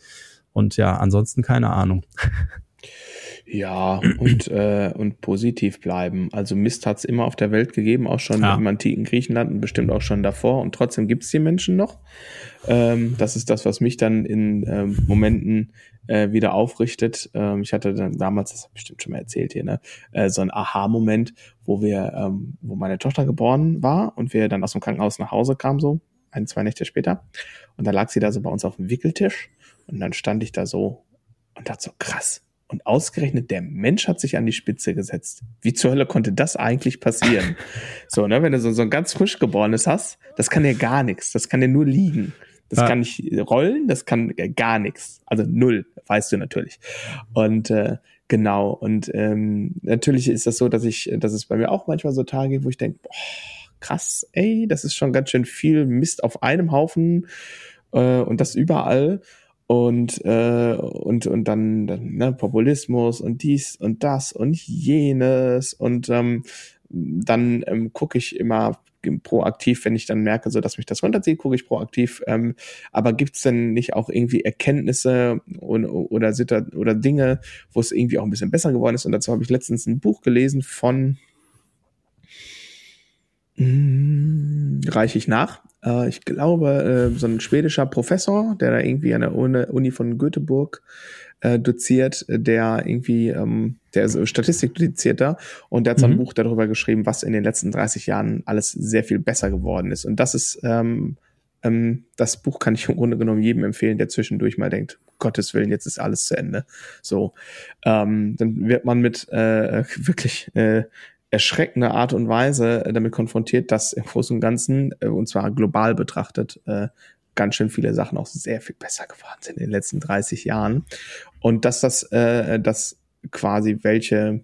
Und ja, ansonsten keine Ahnung. <laughs> Ja, und, äh, und positiv bleiben. Also Mist hat's immer auf der Welt gegeben, auch schon ja. im antiken Griechenland und bestimmt auch schon davor. Und trotzdem gibt's die Menschen noch. Ähm, das ist das, was mich dann in ähm, Momenten äh, wieder aufrichtet. Ähm, ich hatte dann damals, das habe ich bestimmt schon mal erzählt hier, ne, äh, so ein Aha-Moment, wo wir, ähm, wo meine Tochter geboren war und wir dann aus dem Krankenhaus nach Hause kamen, so ein, zwei Nächte später. Und da lag sie da so bei uns auf dem Wickeltisch und dann stand ich da so und dachte so, krass, und ausgerechnet der Mensch hat sich an die Spitze gesetzt. Wie zur Hölle konnte das eigentlich passieren? <laughs> so, ne, wenn du so, so ein ganz frisch geborenes hast, das kann ja gar nichts. Das kann ja nur liegen. Das ja. kann nicht rollen, das kann gar nichts. Also null, weißt du natürlich. Und äh, genau, und ähm, natürlich ist das so, dass ich, dass es bei mir auch manchmal so Tage gibt, wo ich denke, boah, krass, ey, das ist schon ganz schön viel Mist auf einem Haufen äh, und das überall und äh, und und dann, dann ne, Populismus und dies und das und jenes und ähm, dann ähm, gucke ich immer proaktiv, wenn ich dann merke, so dass mich das runterzieht, gucke ich proaktiv. Ähm, aber gibt es denn nicht auch irgendwie Erkenntnisse und, oder, oder Dinge, wo es irgendwie auch ein bisschen besser geworden ist? Und dazu habe ich letztens ein Buch gelesen von hm, reiche ich nach. Äh, ich glaube, äh, so ein schwedischer Professor, der da irgendwie an der Uni von Göteborg äh, doziert, der irgendwie, ähm, der ist Statistikdozierter und der hat so ein mhm. Buch darüber geschrieben, was in den letzten 30 Jahren alles sehr viel besser geworden ist. Und das ist, ähm, ähm, das Buch kann ich im Grunde genommen jedem empfehlen, der zwischendurch mal denkt, Gottes Willen, jetzt ist alles zu Ende. So, ähm, dann wird man mit äh, wirklich äh, erschreckender Art und Weise damit konfrontiert, dass im Großen und Ganzen, äh, und zwar global betrachtet, äh, ganz schön viele Sachen auch sehr viel besser geworden sind in den letzten 30 Jahren. Und dass das, äh, dass quasi welche,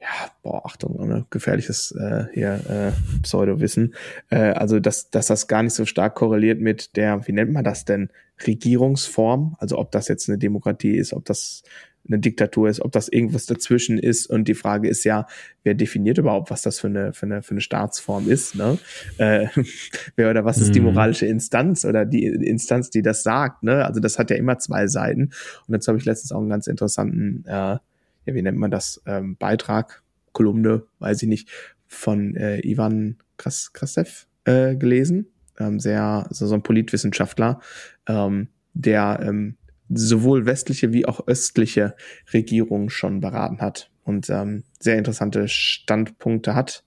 ja, boah, Achtung, ne, gefährliches äh, hier äh, Pseudo-Wissen, äh, also dass, dass das gar nicht so stark korreliert mit der, wie nennt man das denn, Regierungsform, also ob das jetzt eine Demokratie ist, ob das eine Diktatur ist, ob das irgendwas dazwischen ist. Und die Frage ist ja, wer definiert überhaupt, was das für eine, für eine, für eine Staatsform ist, ne? Äh, <laughs> wer oder was ist die mhm. moralische Instanz oder die Instanz, die das sagt, ne? Also das hat ja immer zwei Seiten. Und jetzt habe ich letztens auch einen ganz interessanten, äh, ja, wie nennt man das, ähm, Beitrag, Kolumne, weiß ich nicht, von äh, Ivan Kras Krasev äh, gelesen. Ähm, sehr, so, so ein Politwissenschaftler, ähm, der ähm, sowohl westliche wie auch östliche Regierungen schon beraten hat und ähm, sehr interessante Standpunkte hat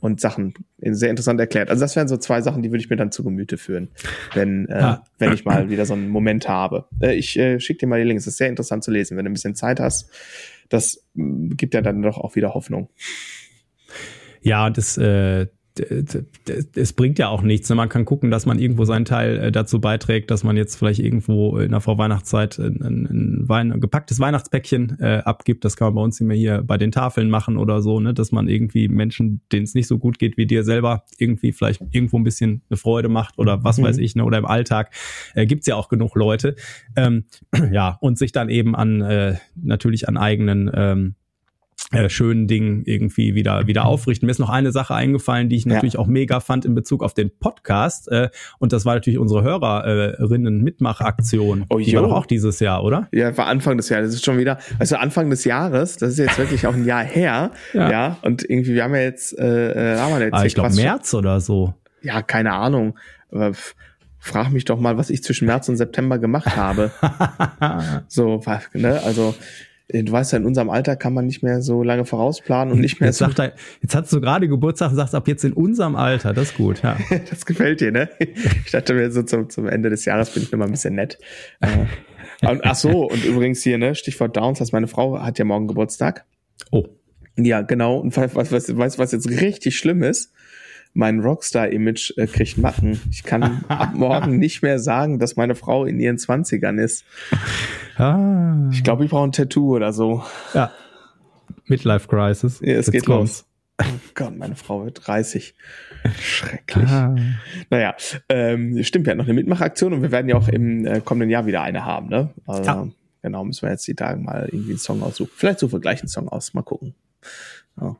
und Sachen sehr interessant erklärt. Also das wären so zwei Sachen, die würde ich mir dann zu Gemüte führen, wenn, äh, ah. wenn ich mal wieder so einen Moment habe. Äh, ich äh, schicke dir mal die Links, das ist sehr interessant zu lesen, wenn du ein bisschen Zeit hast. Das äh, gibt ja dann doch auch wieder Hoffnung. Ja, das, äh, es bringt ja auch nichts. Ne? Man kann gucken, dass man irgendwo seinen Teil äh, dazu beiträgt, dass man jetzt vielleicht irgendwo in der Vorweihnachtszeit ein, ein, Wein, ein gepacktes Weihnachtspäckchen äh, abgibt. Das kann man bei uns immer hier bei den Tafeln machen oder so, ne? dass man irgendwie Menschen, denen es nicht so gut geht wie dir selber, irgendwie vielleicht irgendwo ein bisschen eine Freude macht oder was mhm. weiß ich, ne? oder im Alltag äh, gibt's ja auch genug Leute. Ähm, <clears throat> ja, und sich dann eben an äh, natürlich an eigenen ähm, äh, schönen Dingen irgendwie wieder wieder aufrichten. Mir ist noch eine Sache eingefallen, die ich natürlich ja. auch mega fand in Bezug auf den Podcast äh, und das war natürlich unsere Hörerinnen Mitmachaktion. Oh, die war doch auch dieses Jahr, oder? Ja, war Anfang des Jahres. Das ist schon wieder, also Anfang des Jahres. Das ist jetzt <laughs> wirklich auch ein Jahr her. ja. ja. Und irgendwie wir haben ja jetzt, äh, äh haben wir jetzt ah, ich glaube März oder so. Ja, keine Ahnung. Aber frag mich doch mal, was ich zwischen März und September gemacht habe. <laughs> so, ne? Also äh, du weißt ja, in unserem Alter kann man nicht mehr so lange vorausplanen und nicht mehr. Jetzt, sagt er, jetzt hast du gerade Geburtstag und sagst ab jetzt in unserem Alter, das ist gut, ja. <laughs> das gefällt dir, ne? Ich dachte mir so zum, zum Ende des Jahres bin ich noch mal ein bisschen nett. Äh, und, ach so, und übrigens hier, ne, Stichwort Downs, dass meine Frau hat ja morgen Geburtstag. Oh. Ja, genau. Und was, was, was, was jetzt richtig schlimm ist, mein Rockstar-Image äh, kriegt Macken. Ich kann <laughs> ab morgen nicht mehr sagen, dass meine Frau in ihren Zwanzigern ist. Ah. Ich glaube, ich brauche ein Tattoo oder so. Ja. Midlife Crisis. Ja, es Jetzt geht kommt's. los. Oh Gott, meine Frau wird 30. Schrecklich. Ah. Naja, ähm, stimmt, wir hatten noch eine Mitmachaktion und wir werden ja auch im äh, kommenden Jahr wieder eine haben, ne? Also, ja. Genau, müssen wir jetzt die Tage mal irgendwie einen Song aussuchen. Vielleicht suchen wir gleich einen Song aus, mal gucken. Ja,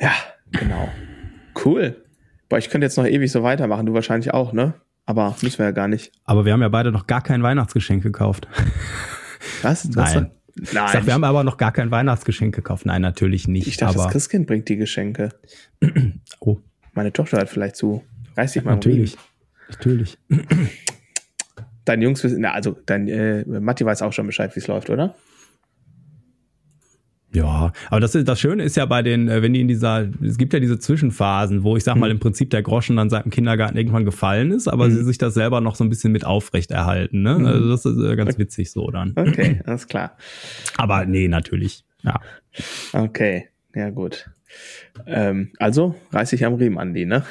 ja genau. Cool. Boah, ich könnte jetzt noch ewig so weitermachen, du wahrscheinlich auch, ne? Aber müssen wir ja gar nicht. Aber wir haben ja beide noch gar kein Weihnachtsgeschenk gekauft. <laughs> Was? Nein. Nein. Ich sag, wir haben aber noch gar kein Weihnachtsgeschenk gekauft. Nein, natürlich nicht. Ich dachte, aber das Christkind bringt die Geschenke. <clears throat> oh. Meine Tochter hat vielleicht zu. Reiß dich mal Natürlich. Natürlich. Dein Jungs wissen, also dein äh, Matti weiß auch schon Bescheid, wie es läuft, oder? Ja, aber das, ist, das Schöne ist ja bei den, äh, wenn die in dieser, es gibt ja diese Zwischenphasen, wo ich sag mal mhm. im Prinzip der Groschen dann seit dem Kindergarten irgendwann gefallen ist, aber mhm. sie sich das selber noch so ein bisschen mit aufrecht erhalten. Ne? Mhm. Also das ist äh, ganz witzig so dann. Okay, alles klar. Aber nee, natürlich. Ja. Okay, ja gut. Ähm, also reiß ich am Riemen, Andi, ne?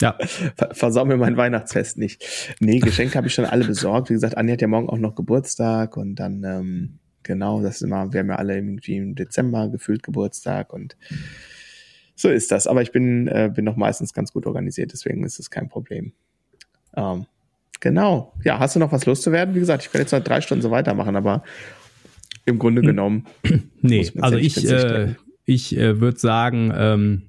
Ja. <laughs> Versau mir mein Weihnachtsfest nicht. Nee, Geschenke habe ich schon alle besorgt. Wie gesagt, Andi hat ja morgen auch noch Geburtstag und dann ähm, Genau, das ist immer, wir haben ja alle irgendwie im Dezember gefühlt Geburtstag und so ist das. Aber ich bin, äh, bin noch meistens ganz gut organisiert, deswegen ist es kein Problem. Ähm, genau. Ja, hast du noch was loszuwerden? Wie gesagt, ich kann jetzt noch drei Stunden so weitermachen, aber im Grunde genommen. <clears throat> nee, also ich, äh, ich äh, würde sagen, ähm,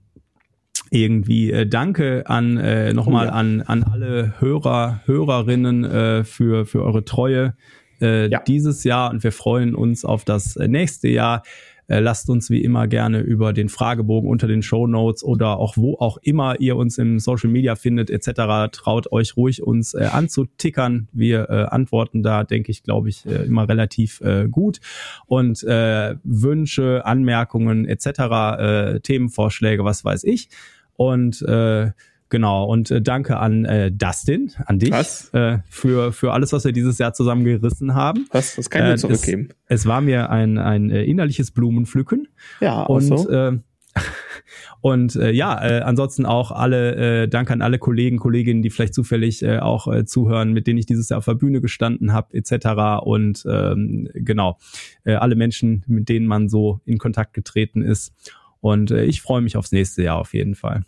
irgendwie äh, danke an äh, nochmal oh ja. an an alle Hörer Hörerinnen äh, für für eure Treue äh, ja. dieses Jahr und wir freuen uns auf das äh, nächste Jahr. Äh, lasst uns wie immer gerne über den Fragebogen unter den Show Notes oder auch wo auch immer ihr uns im Social Media findet etc. Traut euch ruhig uns äh, anzutickern. Wir äh, antworten da, denke ich, glaube ich, äh, immer relativ gut. Und Wünsche, Anmerkungen etc., Themenvorschläge, was weiß ich. Und äh, Genau, und äh, danke an äh, Dustin, an dich, was? Äh, für, für alles, was wir dieses Jahr zusammen gerissen haben. Was? Das kann ich mir zurückgeben. Es, es war mir ein, ein äh, innerliches Blumenpflücken. Ja, auch und, so. Äh, <laughs> und äh, ja, äh, ansonsten auch alle, äh, danke an alle Kollegen, Kolleginnen, die vielleicht zufällig äh, auch äh, zuhören, mit denen ich dieses Jahr auf der Bühne gestanden habe, etc. Und ähm, genau, äh, alle Menschen, mit denen man so in Kontakt getreten ist. Und äh, ich freue mich aufs nächste Jahr auf jeden Fall.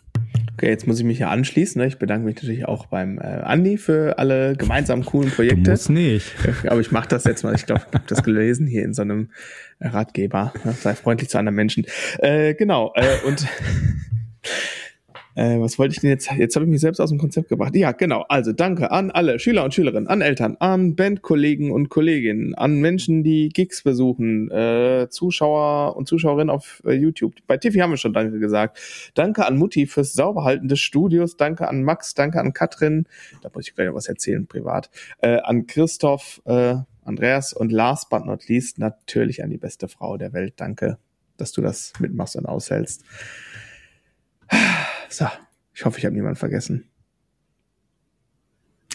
Okay, jetzt muss ich mich hier anschließen. Ne? Ich bedanke mich natürlich auch beim äh, Andi für alle gemeinsamen coolen Projekte. Du musst nicht. Aber ich mache das jetzt mal. Ich glaube, ich habe das gelesen hier in so einem Ratgeber. Ne? Sei freundlich zu anderen Menschen. Äh, genau. Äh, und Äh, was wollte ich denn jetzt? Jetzt habe ich mich selbst aus dem Konzept gebracht. Ja, genau. Also danke an alle Schüler und Schülerinnen, an Eltern, an Bandkollegen und Kolleginnen, an Menschen, die Gigs besuchen, äh, Zuschauer und Zuschauerinnen auf äh, YouTube. Bei Tiffy haben wir schon Danke gesagt. Danke an Mutti fürs Sauberhalten des Studios. Danke an Max. Danke an Katrin. Da muss ich gleich noch was erzählen, privat. Äh, an Christoph, äh, Andreas und last but not least natürlich an die beste Frau der Welt. Danke, dass du das mitmachst und aushältst. So, ich hoffe, ich habe niemanden vergessen.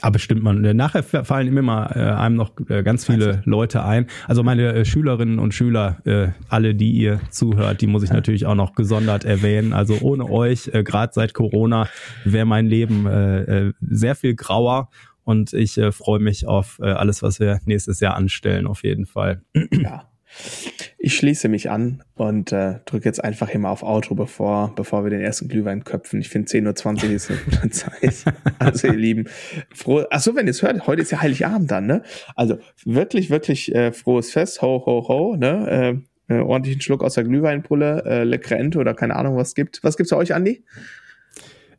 Aber bestimmt man. Äh, nachher fallen immer äh, einem noch äh, ganz viele also. Leute ein. Also meine äh, Schülerinnen und Schüler, äh, alle, die ihr zuhört, die muss ich natürlich auch noch gesondert erwähnen. Also ohne euch, äh, gerade seit Corona, wäre mein Leben äh, äh, sehr viel grauer. Und ich äh, freue mich auf äh, alles, was wir nächstes Jahr anstellen, auf jeden Fall. Ja. Ich schließe mich an und äh, drücke jetzt einfach mal auf Auto, bevor, bevor wir den ersten Glühwein köpfen. Ich finde 10.20 Uhr ist eine gute <laughs> Zeit. Also ihr Lieben, froh. Ach so, wenn ihr es hört, heute ist ja Heiligabend dann, ne? Also wirklich, wirklich äh, frohes Fest, ho, ho, ho, ne? Äh, äh, ordentlichen Schluck aus der Glühweinpulle, äh, leckere Ente oder keine Ahnung, was gibt. Was gibt's bei euch, Andi?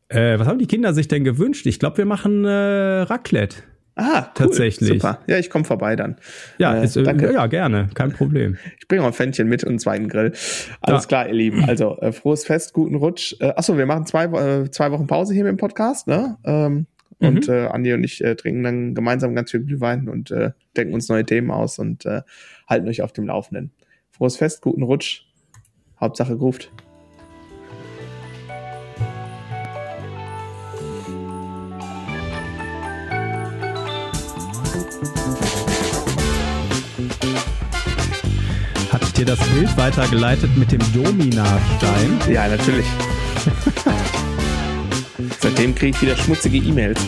Äh, was haben die Kinder sich denn gewünscht? Ich glaube, wir machen äh, Raclette. Ah, cool. tatsächlich. Super. Ja, ich komme vorbei dann. Ja, äh, ist, äh, danke. ja, gerne, kein Problem. Ich bringe auch ein Pfännchen mit und einen zweiten Grill. Alles ja. klar, ihr Lieben. Also äh, frohes Fest, guten Rutsch. Äh, achso, wir machen zwei, äh, zwei Wochen Pause hier mit dem Podcast, ne? Ähm, mhm. Und äh, Andi und ich äh, trinken dann gemeinsam ganz viel Glühwein und äh, denken uns neue Themen aus und äh, halten euch auf dem Laufenden. Frohes Fest, guten Rutsch. Hauptsache ruft. Dir das Bild weitergeleitet mit dem Domina-Stein? Ja, natürlich. <laughs> Seitdem kriege ich wieder schmutzige E-Mails.